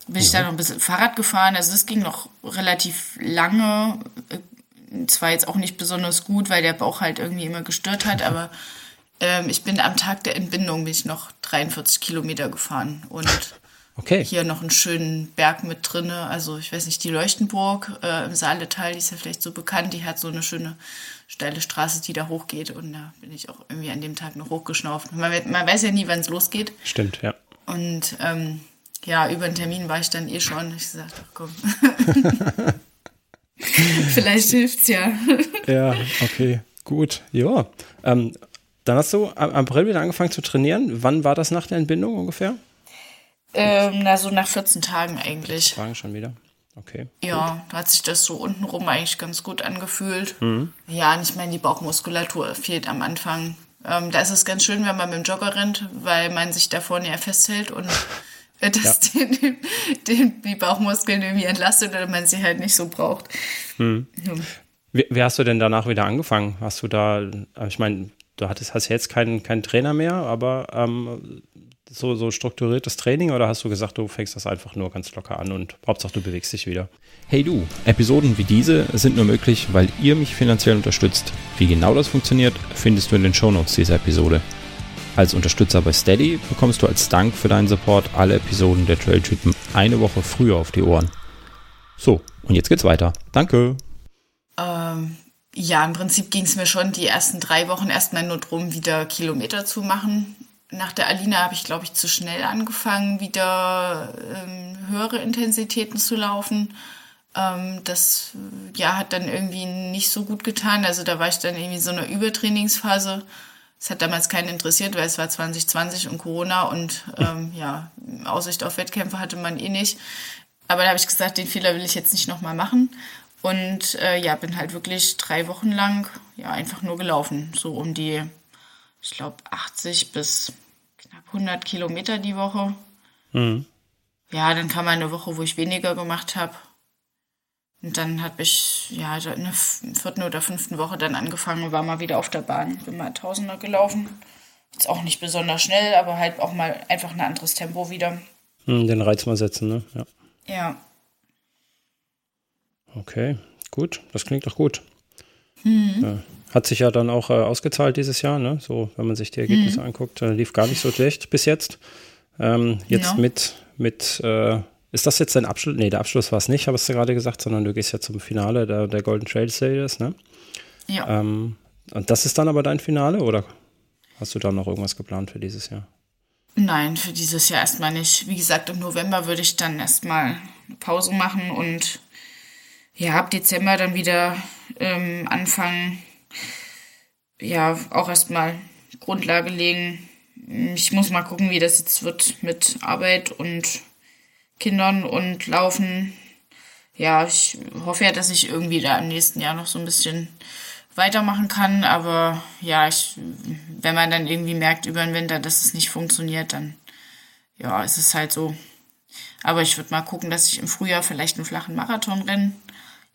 bin ja. ich dann noch ein bisschen Fahrrad gefahren. Also, es ging noch relativ lange. Zwar jetzt auch nicht besonders gut, weil der Bauch halt irgendwie immer gestört hat, aber ähm, ich bin am Tag der Entbindung bin ich noch 43 Kilometer gefahren und Okay. Hier noch einen schönen Berg mit drin. Also ich weiß nicht, die Leuchtenburg äh, im Saaletal, die ist ja vielleicht so bekannt. Die hat so eine schöne steile Straße, die da hochgeht. Und da bin ich auch irgendwie an dem Tag noch hochgeschnauft. Man, man weiß ja nie, wann es losgeht.
Stimmt, ja.
Und ähm, ja, über den Termin war ich dann eh schon. Ich sagte, ach komm. Vielleicht hilft's ja.
ja, okay, gut. Ja. Ähm, dann hast du am April wieder angefangen zu trainieren. Wann war das nach der Entbindung ungefähr?
Ähm, na, so nach 14 Tagen eigentlich.
Tagen schon wieder. Okay.
Ja, da hat sich das so untenrum eigentlich ganz gut angefühlt. Mhm. Ja, und ich meine, die Bauchmuskulatur fehlt am Anfang. Ähm, da ist es ganz schön, wenn man mit dem Jogger rennt, weil man sich da vorne ja festhält und das ja. den, den, die Bauchmuskeln irgendwie entlastet oder man sie halt nicht so braucht. Mhm.
Mhm. Wie, wie, hast du denn danach wieder angefangen? Hast du da, ich meine, du hattest, hast jetzt keinen, keinen Trainer mehr, aber ähm, so, so strukturiertes Training oder hast du gesagt, du fängst das einfach nur ganz locker an und Hauptsache du bewegst dich wieder? Hey du, Episoden wie diese sind nur möglich, weil ihr mich finanziell unterstützt. Wie genau das funktioniert, findest du in den Shownotes dieser Episode. Als Unterstützer bei Steady bekommst du als Dank für deinen Support alle Episoden der Trailtypen eine Woche früher auf die Ohren. So, und jetzt geht's weiter. Danke.
Ähm, ja, im Prinzip ging es mir schon die ersten drei Wochen erstmal nur darum, wieder Kilometer zu machen nach der Alina habe ich, glaube ich, zu schnell angefangen, wieder ähm, höhere Intensitäten zu laufen. Ähm, das ja, hat dann irgendwie nicht so gut getan. Also da war ich dann irgendwie so eine Übertrainingsphase. Es hat damals keinen interessiert, weil es war 2020 und Corona und ähm, ja, Aussicht auf Wettkämpfe hatte man eh nicht. Aber da habe ich gesagt, den Fehler will ich jetzt nicht nochmal machen. Und äh, ja, bin halt wirklich drei Wochen lang ja einfach nur gelaufen. So um die, ich glaube, 80 bis 100 Kilometer die Woche. Mhm. Ja, dann kam eine Woche, wo ich weniger gemacht habe. Und dann habe ich ja in der vierten oder fünften Woche dann angefangen und war mal wieder auf der Bahn. Bin mal Tausender gelaufen. Ist auch nicht besonders schnell, aber halt auch mal einfach ein anderes Tempo wieder.
Hm, den Reiz mal setzen, ne? Ja.
Ja.
Okay, gut. Das klingt doch gut. Mhm. Ja. Hat sich ja dann auch äh, ausgezahlt dieses Jahr, ne? So, wenn man sich die Ergebnisse mhm. anguckt, äh, lief gar nicht so schlecht bis jetzt. Ähm, jetzt no. mit, mit äh, ist das jetzt dein Abschluss? Nee, der Abschluss war es nicht, hast du gerade gesagt, sondern du gehst ja zum Finale der, der Golden Trail Series, ne? Ja. Ähm, und das ist dann aber dein Finale oder hast du da noch irgendwas geplant für dieses Jahr?
Nein, für dieses Jahr erstmal nicht. Wie gesagt, im November würde ich dann erstmal Pause machen und ja, ab Dezember dann wieder ähm, anfangen, ja, auch erstmal Grundlage legen. Ich muss mal gucken, wie das jetzt wird mit Arbeit und Kindern und Laufen. Ja, ich hoffe ja, dass ich irgendwie da im nächsten Jahr noch so ein bisschen weitermachen kann. Aber ja, ich, wenn man dann irgendwie merkt über den Winter, dass es nicht funktioniert, dann ja, ist es halt so. Aber ich würde mal gucken, dass ich im Frühjahr vielleicht einen flachen Marathon renne.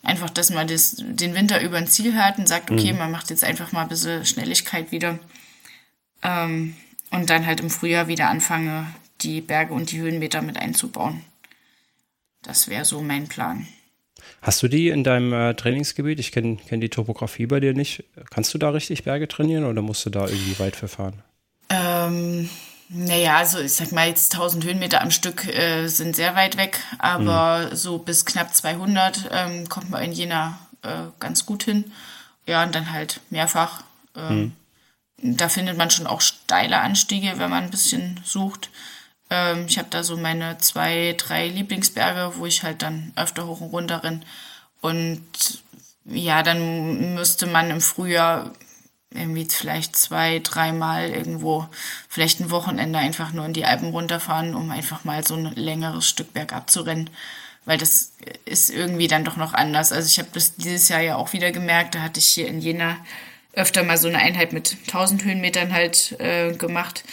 Einfach, dass man das, den Winter über ein Ziel hat und sagt, okay, mhm. man macht jetzt einfach mal ein bisschen Schnelligkeit wieder. Ähm, und dann halt im Frühjahr wieder anfange, die Berge und die Höhenmeter mit einzubauen. Das wäre so mein Plan.
Hast du die in deinem äh, Trainingsgebiet? Ich kenne kenn die Topografie bei dir nicht. Kannst du da richtig Berge trainieren oder musst du da irgendwie weit verfahren?
Ähm, naja, also ich sag mal jetzt 1000 Höhenmeter am Stück äh, sind sehr weit weg, aber mhm. so bis knapp 200 ähm, kommt man in Jena äh, ganz gut hin. Ja, und dann halt mehrfach. Ähm, mhm. Da findet man schon auch steile Anstiege, wenn man ein bisschen sucht. Ähm, ich habe da so meine zwei, drei Lieblingsberge, wo ich halt dann öfter hoch und runter renn. Und ja, dann müsste man im Frühjahr irgendwie vielleicht zwei, dreimal irgendwo, vielleicht ein Wochenende einfach nur in die Alpen runterfahren, um einfach mal so ein längeres Stück bergab zu rennen. Weil das ist irgendwie dann doch noch anders. Also ich habe das dieses Jahr ja auch wieder gemerkt, da hatte ich hier in Jena öfter mal so eine Einheit mit 1000 Höhenmetern halt äh, gemacht.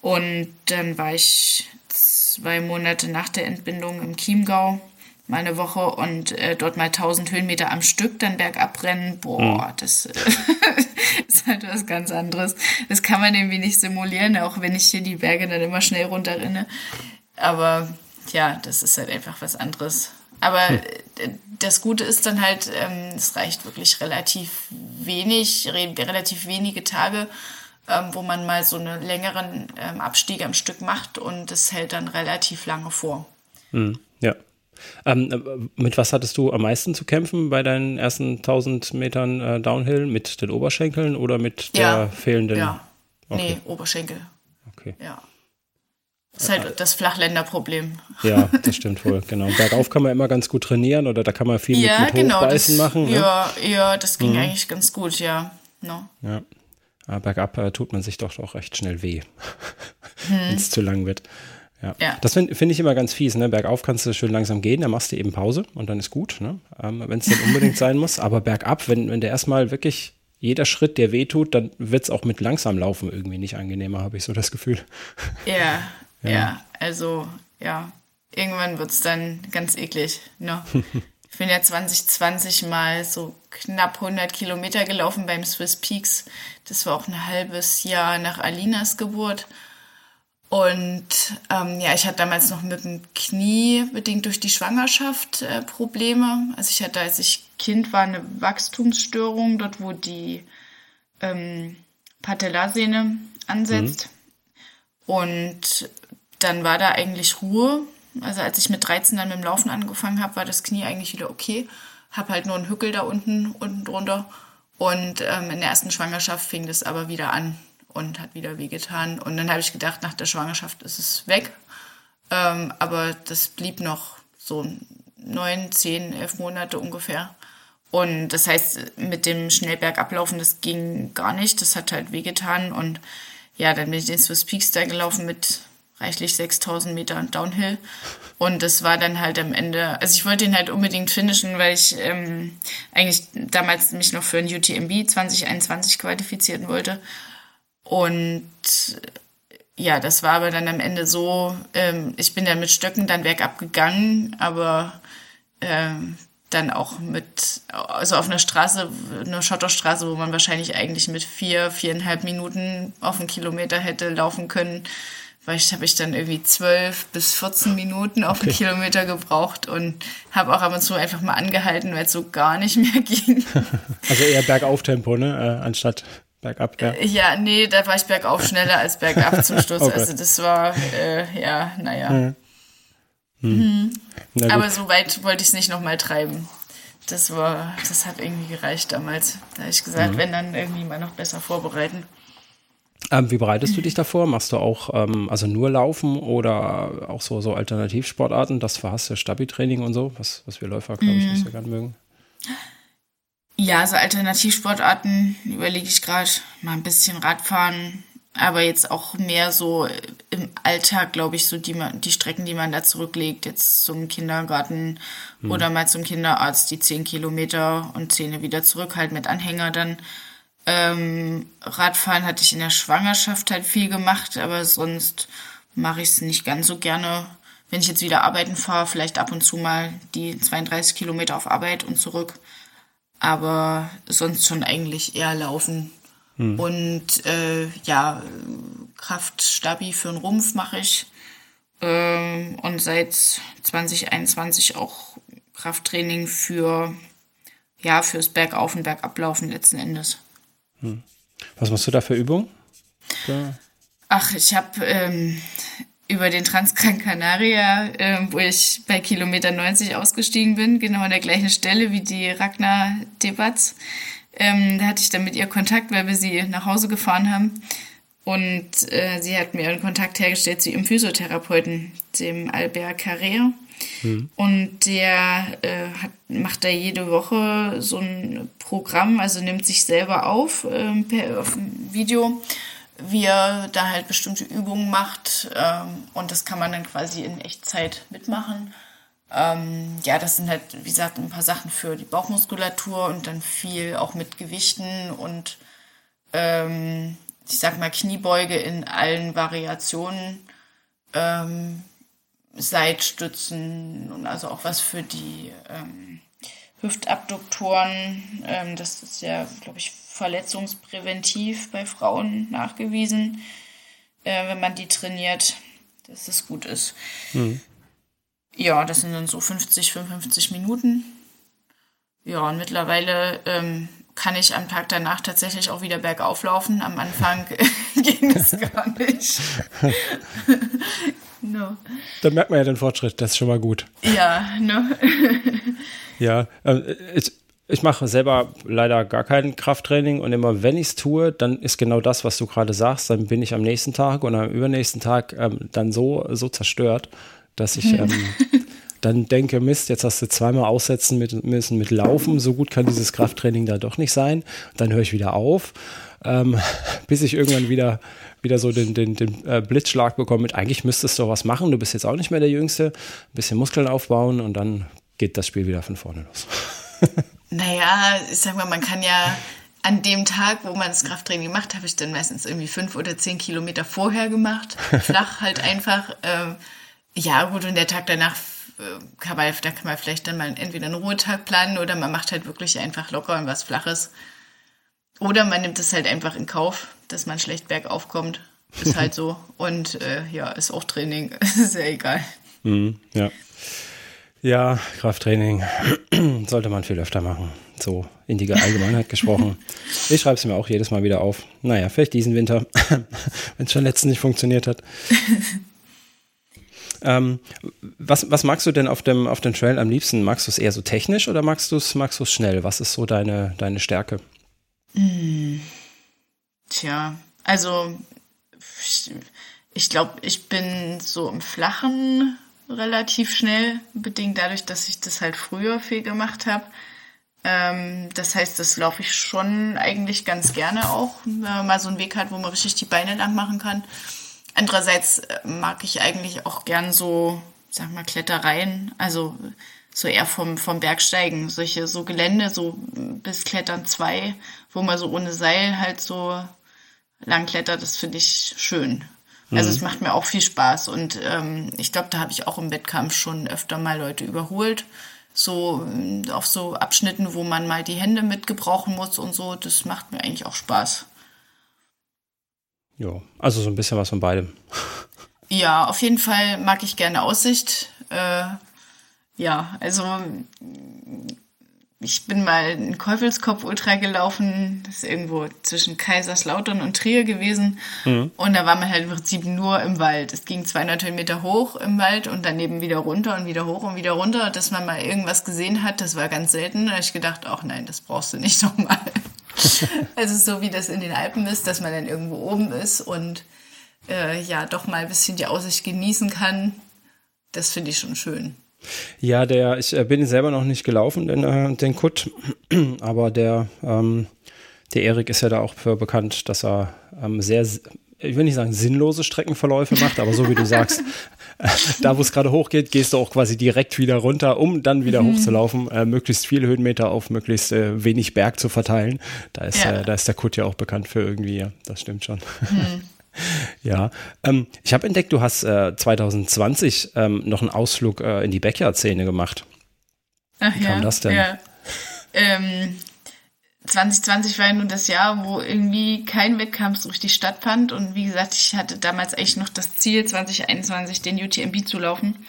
Und dann war ich zwei Monate nach der Entbindung im Chiemgau, mal eine Woche und äh, dort mal 1000 Höhenmeter am Stück dann bergab rennen. Boah, mhm. das äh, ist halt was ganz anderes. Das kann man irgendwie nicht simulieren, auch wenn ich hier die Berge dann immer schnell runterrenne. Aber ja, das ist halt einfach was anderes. Aber hm. das Gute ist dann halt, ähm, es reicht wirklich relativ wenig, relativ wenige Tage ähm, wo man mal so einen längeren ähm, Abstieg am Stück macht und das hält dann relativ lange vor.
Mhm. Ähm, äh, mit was hattest du am meisten zu kämpfen bei deinen ersten 1000 Metern äh, Downhill? Mit den Oberschenkeln oder mit der ja, fehlenden?
Ja, okay. nee, Oberschenkel. Okay. Ja. Das ist halt das Flachländerproblem.
Ja, das stimmt wohl, genau. Bergauf kann man immer ganz gut trainieren oder da kann man viel ja, mit, mit genau,
das,
machen.
Ne? Ja, ne? ja, das ging mhm. eigentlich ganz gut, ja. No.
Ja, äh, bergab äh, tut man sich doch auch recht schnell weh, hm. wenn es zu lang wird. Ja. ja. Das finde find ich immer ganz fies. Ne? Bergauf kannst du schön langsam gehen, dann machst du eben Pause und dann ist gut, ne? ähm, wenn es dann unbedingt sein muss. Aber bergab, wenn, wenn der erstmal wirklich jeder Schritt, der weh tut, dann wird es auch mit langsam Laufen irgendwie nicht angenehmer, habe ich so das Gefühl.
Ja, ja, ja, also ja, irgendwann wird es dann ganz eklig. Ne? Ich bin ja 2020 mal so knapp 100 Kilometer gelaufen beim Swiss Peaks. Das war auch ein halbes Jahr nach Alinas Geburt. Und ähm, ja, ich hatte damals noch mit dem Knie bedingt durch die Schwangerschaft äh, Probleme. Also ich hatte, als ich Kind war, eine Wachstumsstörung, dort wo die ähm, Patellasehne ansetzt. Mhm. Und dann war da eigentlich Ruhe. Also als ich mit 13 dann mit dem Laufen angefangen habe, war das Knie eigentlich wieder okay. Hab halt nur einen Hückel da unten, unten drunter. Und ähm, in der ersten Schwangerschaft fing das aber wieder an und hat wieder wehgetan. Und dann habe ich gedacht, nach der Schwangerschaft ist es weg. Ähm, aber das blieb noch so neun, zehn, elf Monate ungefähr. Und das heißt, mit dem Schnellbergablaufen, das ging gar nicht. Das hat halt wehgetan. Und ja, dann bin ich den Swiss Peaks da gelaufen mit reichlich 6000 Meter Downhill. Und das war dann halt am Ende, also ich wollte ihn halt unbedingt finishen, weil ich ähm, eigentlich damals mich noch für ein UTMB 2021 qualifizieren wollte. Und ja, das war aber dann am Ende so, ähm, ich bin dann mit Stöcken dann bergab gegangen, aber ähm, dann auch mit, also auf einer Straße, einer Schotterstraße, wo man wahrscheinlich eigentlich mit vier, viereinhalb Minuten auf einen Kilometer hätte laufen können, weil ich habe ich dann irgendwie zwölf bis 14 Minuten auf okay. einen Kilometer gebraucht und habe auch ab und zu einfach mal angehalten, weil es so gar nicht mehr ging.
Also eher Bergauf-Tempo, ne, äh, anstatt bergab,
ja. Ja, nee, da war ich bergauf schneller als bergab zum Schluss. Okay. Also das war, äh, ja, naja. Mhm. Mhm. Na Aber so weit wollte ich es nicht nochmal treiben. das war, das hat irgendwie gereicht damals. Da habe ich gesagt, mhm. wenn dann irgendwie mal noch besser vorbereiten.
Ähm, wie bereitest du dich davor? Machst du auch ähm, also nur Laufen oder auch so, so Alternativsportarten? Das verhasst ja Stabi-Training und so, was, was wir Läufer, glaube ich, nicht so mhm. gerne mögen.
Ja, so Alternativsportarten überlege ich gerade mal ein bisschen Radfahren, aber jetzt auch mehr so im Alltag, glaube ich, so die, die Strecken, die man da zurücklegt, jetzt zum Kindergarten hm. oder mal zum Kinderarzt, die zehn Kilometer und Zähne wieder zurück, halt mit Anhänger dann. Ähm, Radfahren hatte ich in der Schwangerschaft halt viel gemacht, aber sonst mache ich es nicht ganz so gerne. Wenn ich jetzt wieder arbeiten fahre, vielleicht ab und zu mal die 32 Kilometer auf Arbeit und zurück. Aber sonst schon eigentlich eher laufen. Hm. Und äh, ja, Kraftstabi für den Rumpf mache ich. Ähm, und seit 2021 auch Krafttraining für ja, fürs Bergauf- und Bergablaufen letzten Endes.
Hm. Was machst du da für Übungen? Ja.
Ach, ich habe ähm, über den Transgran Canaria, äh, wo ich bei Kilometer 90 ausgestiegen bin, genau an der gleichen Stelle wie die Ragnar Debatz. Ähm, da hatte ich dann mit ihr Kontakt, weil wir sie nach Hause gefahren haben. Und äh, sie hat mir einen Kontakt hergestellt zu ihrem Physiotherapeuten, dem Albert Carrère. Mhm. Und der äh, hat, macht da jede Woche so ein Programm, also nimmt sich selber auf äh, per auf Video, wie er da halt bestimmte Übungen macht. Ähm, und das kann man dann quasi in Echtzeit mitmachen. Ähm, ja, das sind halt, wie gesagt, ein paar Sachen für die Bauchmuskulatur und dann viel auch mit Gewichten und ähm, ich sag mal Kniebeuge in allen Variationen. Ähm, Seitstützen und also auch was für die ähm, Hüftabduktoren. Ähm, das ist ja, glaube ich, verletzungspräventiv bei Frauen nachgewiesen, äh, wenn man die trainiert, dass es gut ist. Mhm. Ja, das sind dann so 50, 55 Minuten. Ja, und mittlerweile ähm, kann ich am Tag danach tatsächlich auch wieder bergauf laufen. Am Anfang ging es gar nicht.
No. Dann merkt man ja den Fortschritt, das ist schon mal gut.
Ja, no.
ja, äh, ich, ich mache selber leider gar kein Krafttraining und immer wenn ich es tue, dann ist genau das, was du gerade sagst, dann bin ich am nächsten Tag und am übernächsten Tag ähm, dann so, so zerstört, dass ich ähm, dann denke, Mist, jetzt hast du zweimal aussetzen mit, müssen mit Laufen, so gut kann dieses Krafttraining da doch nicht sein. Dann höre ich wieder auf, ähm, bis ich irgendwann wieder wieder so den, den, den äh, Blitzschlag bekommen mit, eigentlich müsstest du was machen, du bist jetzt auch nicht mehr der Jüngste, ein bisschen Muskeln aufbauen und dann geht das Spiel wieder von vorne los.
naja, ich sag mal, man kann ja an dem Tag, wo man das Krafttraining gemacht, habe ich dann meistens irgendwie fünf oder zehn Kilometer vorher gemacht. Flach halt einfach. Ähm, ja, gut, und der Tag danach äh, kann man, da kann man vielleicht dann mal entweder einen Ruhetag planen oder man macht halt wirklich einfach locker und was Flaches. Oder man nimmt es halt einfach in Kauf, dass man schlecht bergauf kommt. Ist halt so. Und äh, ja, ist auch Training. ist ja egal.
Mhm, ja. Ja, Krafttraining sollte man viel öfter machen. So in die Allgemeinheit gesprochen. Ich schreibe es mir auch jedes Mal wieder auf. Naja, vielleicht diesen Winter, wenn es schon letztens nicht funktioniert hat. ähm, was, was magst du denn auf dem, auf dem Trail am liebsten? Magst du es eher so technisch oder magst du es magst schnell? Was ist so deine, deine Stärke?
Hm. Tja, also ich glaube, ich bin so im Flachen relativ schnell, bedingt dadurch, dass ich das halt früher viel gemacht habe. Ähm, das heißt, das laufe ich schon eigentlich ganz gerne auch, wenn man mal so einen Weg hat, wo man richtig die Beine lang machen kann. Andererseits äh, mag ich eigentlich auch gern so, sag mal, Klettereien. Also so eher vom, vom Bergsteigen, solche so Gelände, so bis Klettern zwei, wo man so ohne Seil halt so lang klettert, das finde ich schön. Also mhm. es macht mir auch viel Spaß und ähm, ich glaube, da habe ich auch im Wettkampf schon öfter mal Leute überholt. So mm, auf so Abschnitten, wo man mal die Hände mitgebrauchen muss und so, das macht mir eigentlich auch Spaß.
Ja, also so ein bisschen was von beidem.
Ja, auf jeden Fall mag ich gerne Aussicht. Äh, ja, also ich bin mal einen Käufelskopf Ultra gelaufen, das ist irgendwo zwischen Kaiserslautern und Trier gewesen. Mhm. Und da war man halt im Prinzip nur im Wald. Es ging 200 Höhenmeter hoch im Wald und daneben wieder runter und wieder hoch und wieder runter. Dass man mal irgendwas gesehen hat, das war ganz selten. Da habe ich gedacht, ach nein, das brauchst du nicht nochmal. also so wie das in den Alpen ist, dass man dann irgendwo oben ist und äh, ja doch mal ein bisschen die Aussicht genießen kann. Das finde ich schon schön.
Ja, der, ich äh, bin selber noch nicht gelaufen, den, äh, den Kut, aber der, ähm, der Erik ist ja da auch für bekannt, dass er ähm, sehr, ich will nicht sagen sinnlose Streckenverläufe macht, aber so wie du sagst, da wo es gerade hochgeht, gehst du auch quasi direkt wieder runter, um dann wieder mhm. hochzulaufen, äh, möglichst viele Höhenmeter auf möglichst äh, wenig Berg zu verteilen. Da ist, ja. äh, da ist der Kut ja auch bekannt für irgendwie, ja, das stimmt schon. Mhm. Ja, ähm, ich habe entdeckt, du hast äh, 2020 ähm, noch einen Ausflug äh, in die Backyard-Szene gemacht.
Ach Wie kam ja, das denn? Ja. Ähm, 2020 war ja nun das Jahr, wo irgendwie kein Wettkampf so richtig stattfand. Und wie gesagt, ich hatte damals eigentlich noch das Ziel, 2021 den UTMB zu laufen.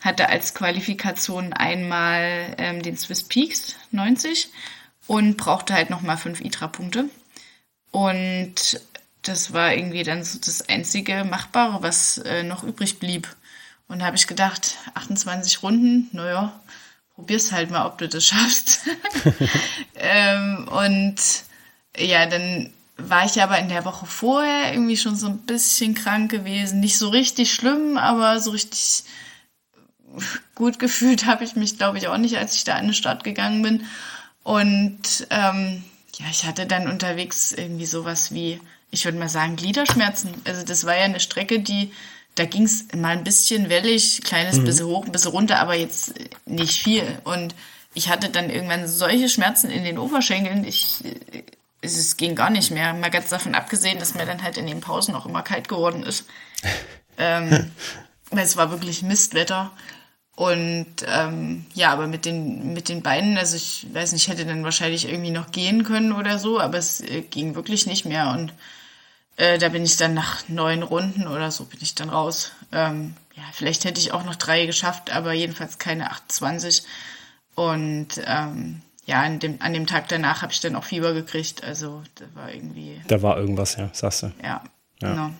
Hatte als Qualifikation einmal ähm, den Swiss Peaks 90 und brauchte halt nochmal fünf ITRA-Punkte. Und das war irgendwie dann so das einzige Machbare, was äh, noch übrig blieb. Und da habe ich gedacht, 28 Runden, naja, probier's halt mal, ob du das schaffst. ähm, und ja, dann war ich aber in der Woche vorher irgendwie schon so ein bisschen krank gewesen. Nicht so richtig schlimm, aber so richtig gut gefühlt habe ich mich, glaube ich, auch nicht, als ich da an den Start gegangen bin. Und ähm, ja, ich hatte dann unterwegs irgendwie sowas wie ich würde mal sagen, Gliederschmerzen. Also das war ja eine Strecke, die, da ging es mal ein bisschen wellig, kleines mhm. bisschen hoch, ein bisschen runter, aber jetzt nicht viel. Und ich hatte dann irgendwann solche Schmerzen in den Oberschenkeln, ich, es ging gar nicht mehr. Mal ganz davon abgesehen, dass mir dann halt in den Pausen auch immer kalt geworden ist. ähm, weil es war wirklich Mistwetter. Und ähm, ja, aber mit den, mit den Beinen, also ich weiß nicht, ich hätte dann wahrscheinlich irgendwie noch gehen können oder so, aber es äh, ging wirklich nicht mehr. Und äh, da bin ich dann nach neun Runden oder so bin ich dann raus. Ähm, ja, vielleicht hätte ich auch noch drei geschafft, aber jedenfalls keine 28. Und ähm, ja, an dem, an dem Tag danach habe ich dann auch Fieber gekriegt. Also da war irgendwie.
Da war irgendwas, ja, sagst du.
Ja, ja. genau.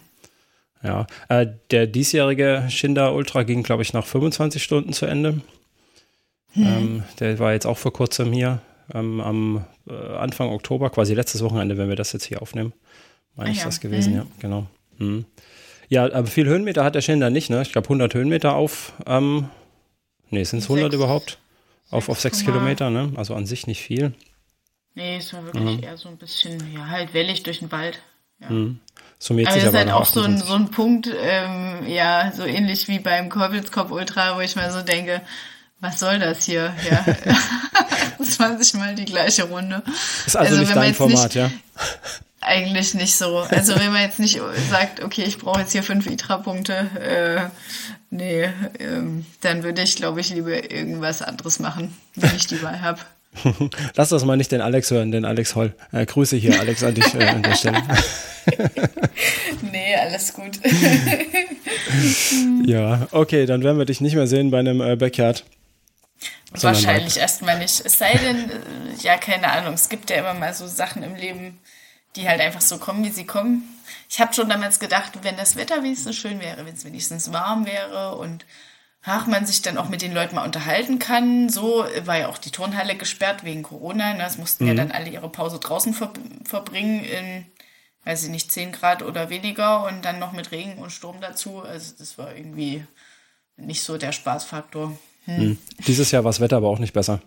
Ja, äh, der diesjährige Schinder Ultra ging, glaube ich, nach 25 Stunden zu Ende. Hm. Ähm, der war jetzt auch vor kurzem hier, ähm, am äh, Anfang Oktober, quasi letztes Wochenende, wenn wir das jetzt hier aufnehmen meine ah, ich ja. das gewesen, mhm. ja, genau. Mhm. Ja, aber viel Höhenmeter hat der Schindler nicht, ne? Ich glaube 100 Höhenmeter auf, ähm, nee, sind es 100 überhaupt? Auf, auf 6 Kilometer, ne? Also an sich nicht viel.
Nee, es war wirklich mhm. eher so ein bisschen, ja, halt wellig durch den Wald. Ja.
Mhm. Summiert
aber das ist halt auch so ein, so ein Punkt, ähm, ja, so ähnlich wie beim Kolbitzkopf Ultra, wo ich mal so denke, was soll das hier? Ja. 20 Mal die gleiche Runde.
Ist also, also nicht dein Format, nicht, ja?
Eigentlich nicht so. Also wenn man jetzt nicht sagt, okay, ich brauche jetzt hier fünf ITRA-Punkte, äh, nee, ähm, dann würde ich, glaube ich, lieber irgendwas anderes machen, wenn ich die Wahl habe.
Lass das mal nicht den Alex hören, den Alex Holl. Äh, Grüße hier, Alex, an dich äh, an der Stelle.
nee, alles gut.
ja, okay, dann werden wir dich nicht mehr sehen bei einem äh, Backyard.
Wahrscheinlich erstmal nicht. Es sei denn, äh, ja, keine Ahnung, es gibt ja immer mal so Sachen im Leben, die halt einfach so kommen, wie sie kommen. Ich habe schon damals gedacht, wenn das Wetter wenigstens schön wäre, wenn es wenigstens warm wäre und ach, man sich dann auch mit den Leuten mal unterhalten kann. So war ja auch die Turnhalle gesperrt wegen Corona. Ne? Das mussten mhm. ja dann alle ihre Pause draußen ver verbringen in, weiß ich nicht, 10 Grad oder weniger und dann noch mit Regen und Sturm dazu. Also das war irgendwie nicht so der Spaßfaktor.
Hm. Hm. Dieses Jahr war das Wetter aber auch nicht besser.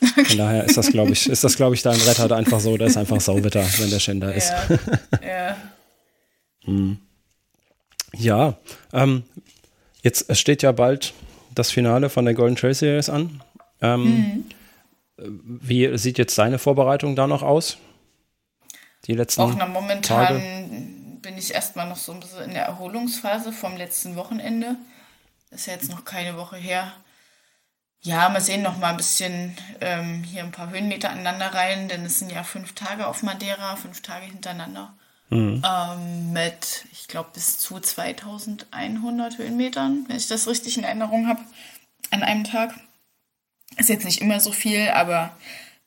Von daher ist das, glaube ich, ist das, glaube ich, dein Retter halt einfach so, da ist einfach Sauwetter, wenn der Schänder ist. Ja. ja. hm. ja ähm, jetzt steht ja bald das Finale von der Golden Trail Series an. Ähm, mhm. Wie sieht jetzt deine Vorbereitung da noch aus? Die letzten Auch
na, momentan Tage? bin ich erstmal noch so ein bisschen in der Erholungsphase vom letzten Wochenende. ist ja jetzt noch keine Woche her. Ja, mal sehen noch mal ein bisschen ähm, hier ein paar Höhenmeter aneinander rein, denn es sind ja fünf Tage auf Madeira, fünf Tage hintereinander. Mhm. Ähm, mit, ich glaube, bis zu 2100 Höhenmetern, wenn ich das richtig in Erinnerung habe, an einem Tag. Ist jetzt nicht immer so viel, aber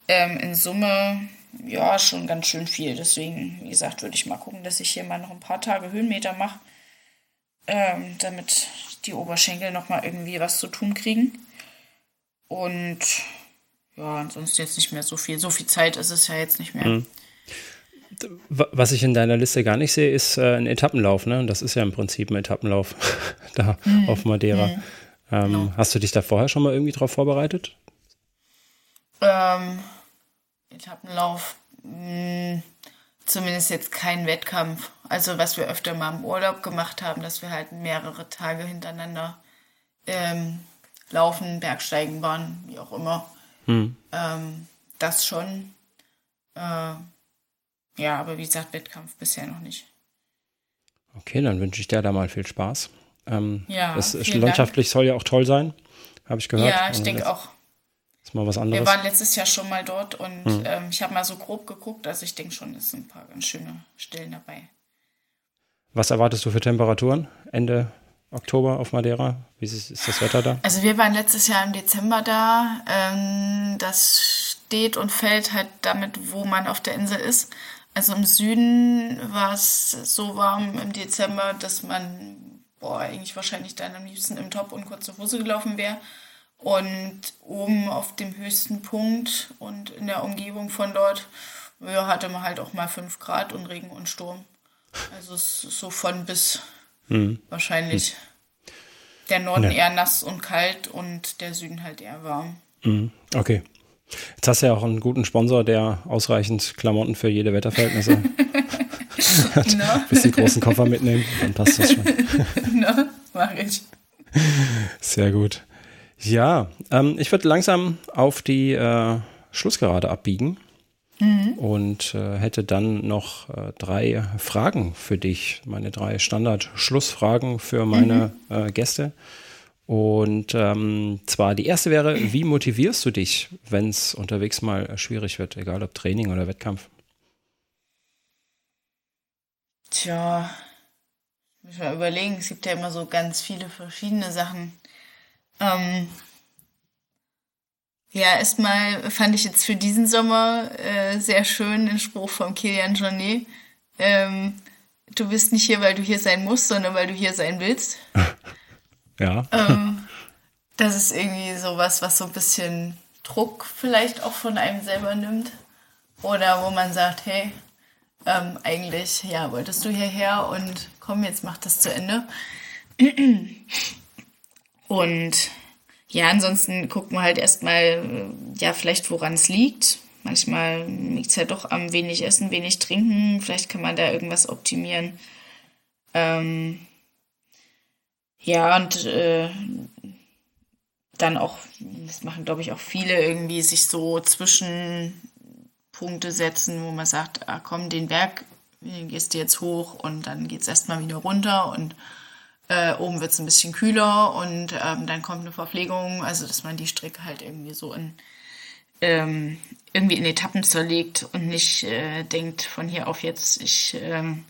ähm, in Summe ja schon ganz schön viel. Deswegen, wie gesagt, würde ich mal gucken, dass ich hier mal noch ein paar Tage Höhenmeter mache, ähm, damit die Oberschenkel noch mal irgendwie was zu tun kriegen. Und ja, ansonsten jetzt nicht mehr so viel. So viel Zeit ist es ja jetzt nicht mehr. Mhm.
Was ich in deiner Liste gar nicht sehe, ist äh, ein Etappenlauf. Ne? Das ist ja im Prinzip ein Etappenlauf da mhm. auf Madeira. Mhm. Ähm, genau. Hast du dich da vorher schon mal irgendwie drauf vorbereitet?
Ähm, Etappenlauf, mh, hm, zumindest jetzt kein Wettkampf. Also was wir öfter mal im Urlaub gemacht haben, dass wir halt mehrere Tage hintereinander ähm, laufen, Bergsteigen waren, wie auch immer. Hm. Ähm, das schon. Äh, ja, aber wie gesagt, Wettkampf bisher noch nicht.
Okay, dann wünsche ich dir da mal viel Spaß. Ähm, ja, das landschaftlich Dank. soll ja auch toll sein, habe ich gehört.
Ja, ich denke auch.
Ist mal was anderes.
Wir waren letztes Jahr schon mal dort und hm. ähm, ich habe mal so grob geguckt, also ich denke schon, es sind ein paar ganz schöne Stellen dabei.
Was erwartest du für Temperaturen Ende Oktober auf Madeira? Wie ist, ist das Wetter da?
Also wir waren letztes Jahr im Dezember da. Ähm, das steht und fällt halt damit, wo man auf der Insel ist. Also im Süden war es so warm im Dezember, dass man boah, eigentlich wahrscheinlich dann am liebsten im Top und kurze Hose gelaufen wäre. Und oben auf dem höchsten Punkt und in der Umgebung von dort ja, hatte man halt auch mal 5 Grad und Regen und Sturm. Also so von bis hm. wahrscheinlich. Hm. Der Norden ja. eher nass und kalt und der Süden halt eher warm.
Hm. Okay. Jetzt hast du ja auch einen guten Sponsor, der ausreichend Klamotten für jede Wetterverhältnisse hat. no. Bis die großen Koffer mitnehmen, dann passt das schon. no, mach ich. Sehr gut. Ja, ähm, ich würde langsam auf die äh, Schlussgerade abbiegen mhm. und äh, hätte dann noch äh, drei Fragen für dich, meine drei Standard-Schlussfragen für meine mhm. Äh, Gäste. Und ähm, zwar die erste wäre, wie motivierst du dich, wenn es unterwegs mal schwierig wird, egal ob Training oder Wettkampf?
Tja, muss mal überlegen, es gibt ja immer so ganz viele verschiedene Sachen. Ähm, ja, erstmal fand ich jetzt für diesen Sommer äh, sehr schön den Spruch von Kilian Jornet. Ähm, du bist nicht hier, weil du hier sein musst, sondern weil du hier sein willst.
ja.
Ähm, das ist irgendwie sowas, was so ein bisschen Druck vielleicht auch von einem selber nimmt. Oder wo man sagt, hey, ähm, eigentlich, ja, wolltest du hierher und komm, jetzt mach das zu Ende. Und ja, ansonsten gucken wir halt erstmal, ja, vielleicht woran es liegt. Manchmal liegt es ja doch am wenig Essen, wenig Trinken. Vielleicht kann man da irgendwas optimieren. Ähm, ja, und äh, dann auch, das machen glaube ich auch viele, irgendwie sich so Zwischenpunkte setzen, wo man sagt, ah komm, den Berg gehst du jetzt hoch und dann geht es erstmal wieder runter und äh, oben wird es ein bisschen kühler und ähm, dann kommt eine Verpflegung, also dass man die Strecke halt irgendwie so in ähm, irgendwie in Etappen zerlegt und nicht äh, denkt von hier auf jetzt, ich ähm,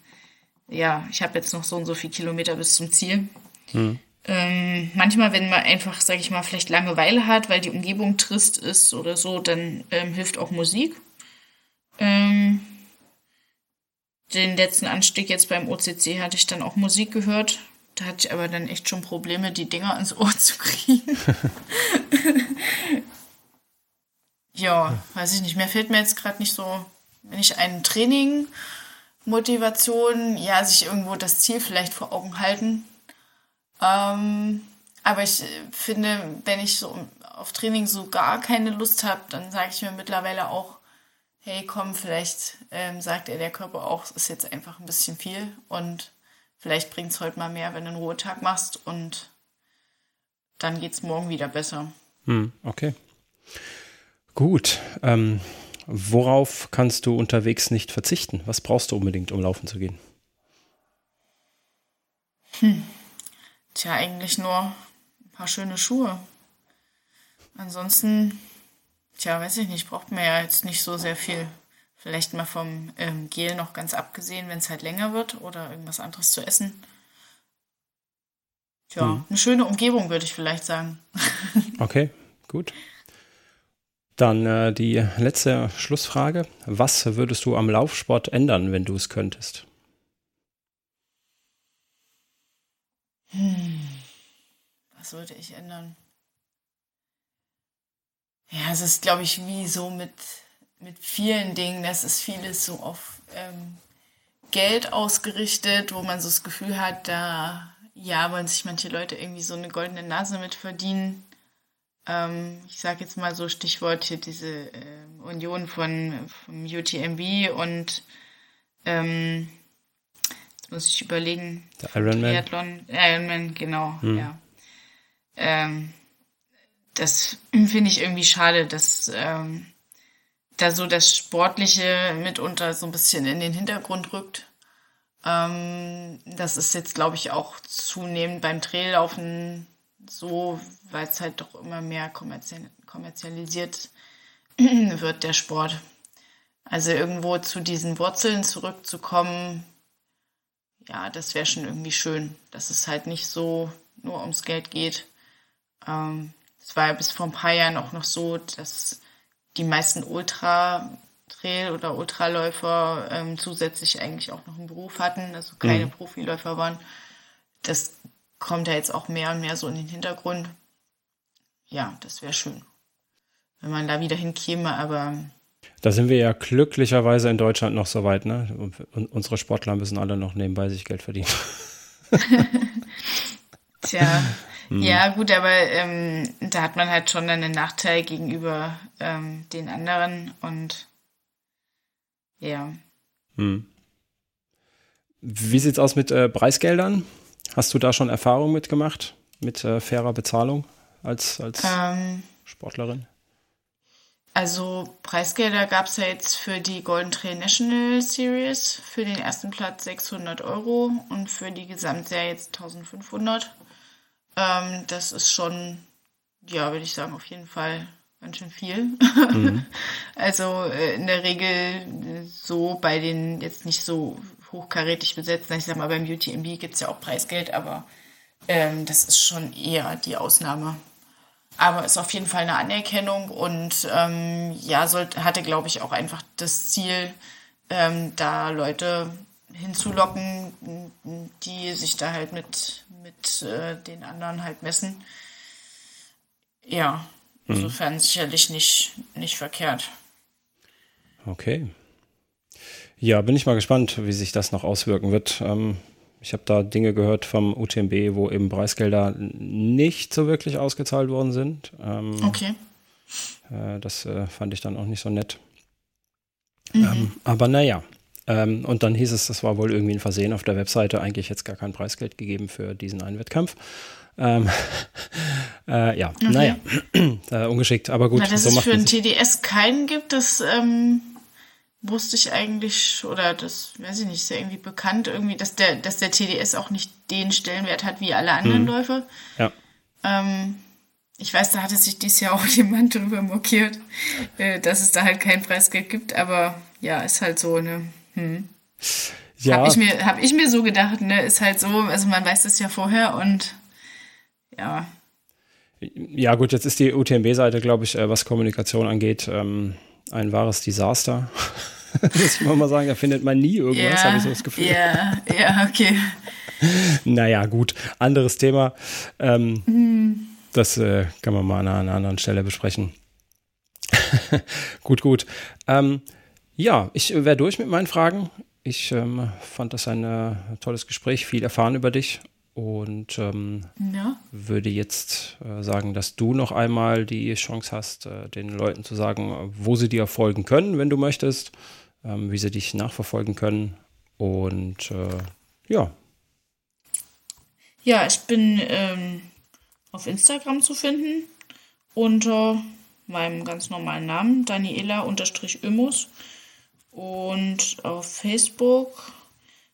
ja, ich habe jetzt noch so und so viele Kilometer bis zum Ziel. Hm. Ähm, manchmal, wenn man einfach, sage ich mal, vielleicht Langeweile hat, weil die Umgebung trist ist oder so, dann ähm, hilft auch Musik. Ähm, den letzten Anstieg jetzt beim OCC hatte ich dann auch Musik gehört. Da hatte ich aber dann echt schon Probleme, die Dinger ins Ohr zu kriegen. ja, weiß ich nicht. Mehr fehlt mir jetzt gerade nicht so, wenn ich ein Training, Motivation, ja, sich irgendwo das Ziel vielleicht vor Augen halten. Ähm, aber ich finde, wenn ich so auf Training so gar keine Lust habe, dann sage ich mir mittlerweile auch, hey, komm, vielleicht ähm, sagt er der Körper auch, es ist jetzt einfach ein bisschen viel und vielleicht bringt es heute mal mehr, wenn du einen Ruhetag machst und dann geht es morgen wieder besser.
Hm, okay. Gut. Ähm, worauf kannst du unterwegs nicht verzichten? Was brauchst du unbedingt, um laufen zu gehen?
Hm. Tja, eigentlich nur ein paar schöne Schuhe. Ansonsten, tja, weiß ich nicht, braucht man ja jetzt nicht so sehr viel. Vielleicht mal vom ähm, Gel noch ganz abgesehen, wenn es halt länger wird oder irgendwas anderes zu essen. Tja, hm. eine schöne Umgebung, würde ich vielleicht sagen.
okay, gut. Dann äh, die letzte Schlussfrage. Was würdest du am Laufsport ändern, wenn du es könntest?
Hm. Was würde ich ändern? Ja, es ist, glaube ich, wie so mit, mit vielen Dingen. Das ist vieles so auf ähm, Geld ausgerichtet, wo man so das Gefühl hat, da ja, wollen sich manche Leute irgendwie so eine goldene Nase mit verdienen. Ähm, ich sage jetzt mal so Stichwort hier diese äh, Union von vom UTMB und ähm, jetzt muss ich überlegen.
Der Ironman.
Triathlon, Ironman, genau, hm. ja. Ähm, das finde ich irgendwie schade, dass ähm, da so das Sportliche mitunter so ein bisschen in den Hintergrund rückt. Ähm, das ist jetzt, glaube ich, auch zunehmend beim Traillaufen so, weil es halt doch immer mehr kommerzial kommerzialisiert wird, der Sport. Also irgendwo zu diesen Wurzeln zurückzukommen, ja, das wäre schon irgendwie schön, dass es halt nicht so nur ums Geld geht. Ähm, es war ja bis vor ein paar Jahren auch noch so, dass die meisten Ultra-Trail- oder Ultraläufer ähm, zusätzlich eigentlich auch noch einen Beruf hatten, also keine mhm. Profiläufer waren. Das kommt ja jetzt auch mehr und mehr so in den Hintergrund. Ja, das wäre schön, wenn man da wieder hinkäme, aber.
Da sind wir ja glücklicherweise in Deutschland noch so weit, ne? Und unsere Sportler müssen alle noch nebenbei sich Geld verdienen.
Tja, Mhm. Ja, gut, aber ähm, da hat man halt schon einen Nachteil gegenüber ähm, den anderen und ja.
Mhm. Wie sieht's aus mit äh, Preisgeldern? Hast du da schon Erfahrung mitgemacht mit äh, fairer Bezahlung als, als ähm, Sportlerin?
Also Preisgelder gab es ja jetzt für die Golden Trail National Series für den ersten Platz 600 Euro und für die Gesamtserie jetzt 1500. Ähm, das ist schon, ja, würde ich sagen, auf jeden Fall ganz schön viel. Mhm. also äh, in der Regel so bei den jetzt nicht so hochkarätig besetzten, ich sag mal, beim UTMB gibt es ja auch Preisgeld, aber ähm, das ist schon eher die Ausnahme. Aber ist auf jeden Fall eine Anerkennung und ähm, ja, sollte, hatte, glaube ich, auch einfach das Ziel, ähm, da Leute hinzulocken, die sich da halt mit, mit äh, den anderen halt messen. Ja, mhm. insofern sicherlich nicht, nicht verkehrt.
Okay. Ja, bin ich mal gespannt, wie sich das noch auswirken wird. Ähm, ich habe da Dinge gehört vom UTMB, wo eben Preisgelder nicht so wirklich ausgezahlt worden sind. Ähm,
okay.
Äh, das äh, fand ich dann auch nicht so nett. Mhm. Ähm, aber naja, ähm, und dann hieß es, das war wohl irgendwie ein Versehen auf der Webseite, eigentlich jetzt gar kein Preisgeld gegeben für diesen einen Wettkampf. Ähm, äh, ja, okay. naja, äh, ungeschickt, aber gut.
Na, dass so es für ein TDS keinen gibt, das ähm, wusste ich eigentlich, oder das, weiß ich nicht, ist ja irgendwie bekannt, irgendwie, dass der, dass der TDS auch nicht den Stellenwert hat wie alle anderen mhm. Läufe.
Ja.
Ähm, ich weiß, da hatte sich dieses Jahr auch jemand drüber mokiert, äh, dass es da halt kein Preisgeld gibt, aber ja, ist halt so, ne? Hm. Ja. Habe ich, mir, hab ich mir so gedacht, ne? Ist halt so, also man weiß das ja vorher und ja.
Ja, gut, jetzt ist die UTMB-Seite, glaube ich, äh, was Kommunikation angeht, ähm, ein wahres Desaster. Muss ich mal sagen, da findet man nie irgendwas, ja, habe ich so das Gefühl.
Ja, ja, okay.
naja, gut, anderes Thema. Ähm, hm. Das äh, kann man mal an einer anderen Stelle besprechen. gut, gut. Ähm, ja, ich wäre durch mit meinen Fragen. Ich ähm, fand das ein äh, tolles Gespräch, viel erfahren über dich und ähm, ja. würde jetzt äh, sagen, dass du noch einmal die Chance hast, äh, den Leuten zu sagen, wo sie dir folgen können, wenn du möchtest, ähm, wie sie dich nachverfolgen können und äh, ja.
Ja, ich bin ähm, auf Instagram zu finden unter meinem ganz normalen Namen, Daniela-Ömus. Und auf Facebook,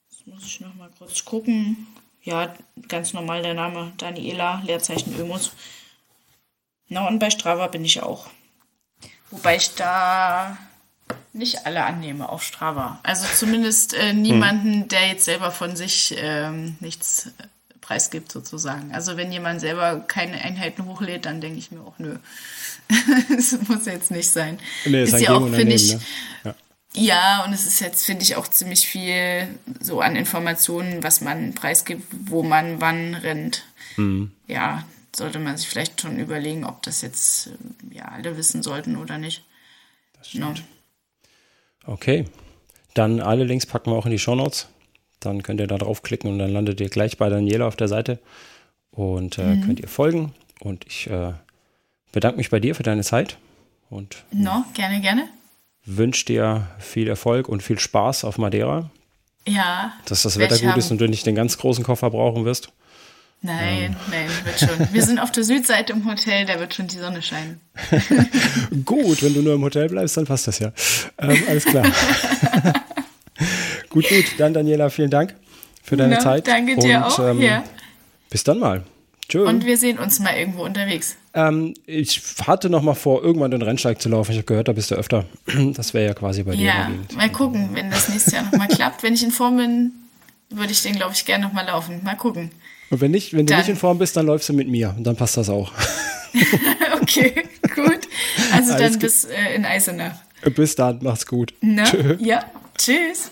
jetzt muss ich noch mal kurz gucken. Ja, ganz normal der Name Daniela, Leerzeichen Ömus. Na, und bei Strava bin ich auch. Wobei ich da nicht alle annehme auf Strava. Also zumindest äh, niemanden, hm. der jetzt selber von sich ähm, nichts preisgibt sozusagen. Also wenn jemand selber keine Einheiten hochlädt, dann denke ich mir auch, nö, das muss jetzt nicht sein.
Nee, ist ja auch, finde ich, ne?
ja. Ja. und es ist jetzt, finde ich, auch ziemlich viel so an Informationen, was man preisgibt, wo man wann rennt. Mhm. Ja, sollte man sich vielleicht schon überlegen, ob das jetzt ja alle wissen sollten oder nicht.
Das stimmt. No. Okay. Dann alle Links packen wir auch in die Show Notes. Dann könnt ihr da draufklicken und dann landet ihr gleich bei Daniela auf der Seite und äh, mhm. könnt ihr folgen. Und ich äh, bedanke mich bei dir für deine Zeit und
no, gerne, gerne.
Wünsche dir viel Erfolg und viel Spaß auf Madeira.
Ja.
Dass das Wetter gut haben. ist und du nicht den ganz großen Koffer brauchen wirst.
Nein, ähm. nein, wird schon. Wir sind auf der Südseite im Hotel, da wird schon die Sonne scheinen.
gut, wenn du nur im Hotel bleibst, dann passt das ja. Ähm, alles klar. gut, gut. Dann, Daniela, vielen Dank für deine no, Zeit.
Danke dir und, auch. Ähm, ja.
Bis dann mal.
Tschö. Und wir sehen uns mal irgendwo unterwegs.
Ähm, ich hatte noch mal vor, irgendwann den Rennsteig zu laufen. Ich habe gehört, da bist du öfter. Das wäre ja quasi bei dir.
Ja, mal gucken, wenn das nächste Jahr noch mal klappt. Wenn ich in Form bin, würde ich den, glaube ich, gerne noch mal laufen. Mal gucken.
Und wenn, nicht, wenn du nicht in Form bist, dann läufst du mit mir. Und dann passt das auch.
okay, gut. Also Alles dann bis äh, in Eisenach.
Bis dann, mach's gut.
Na? Tschö. Ja, tschüss.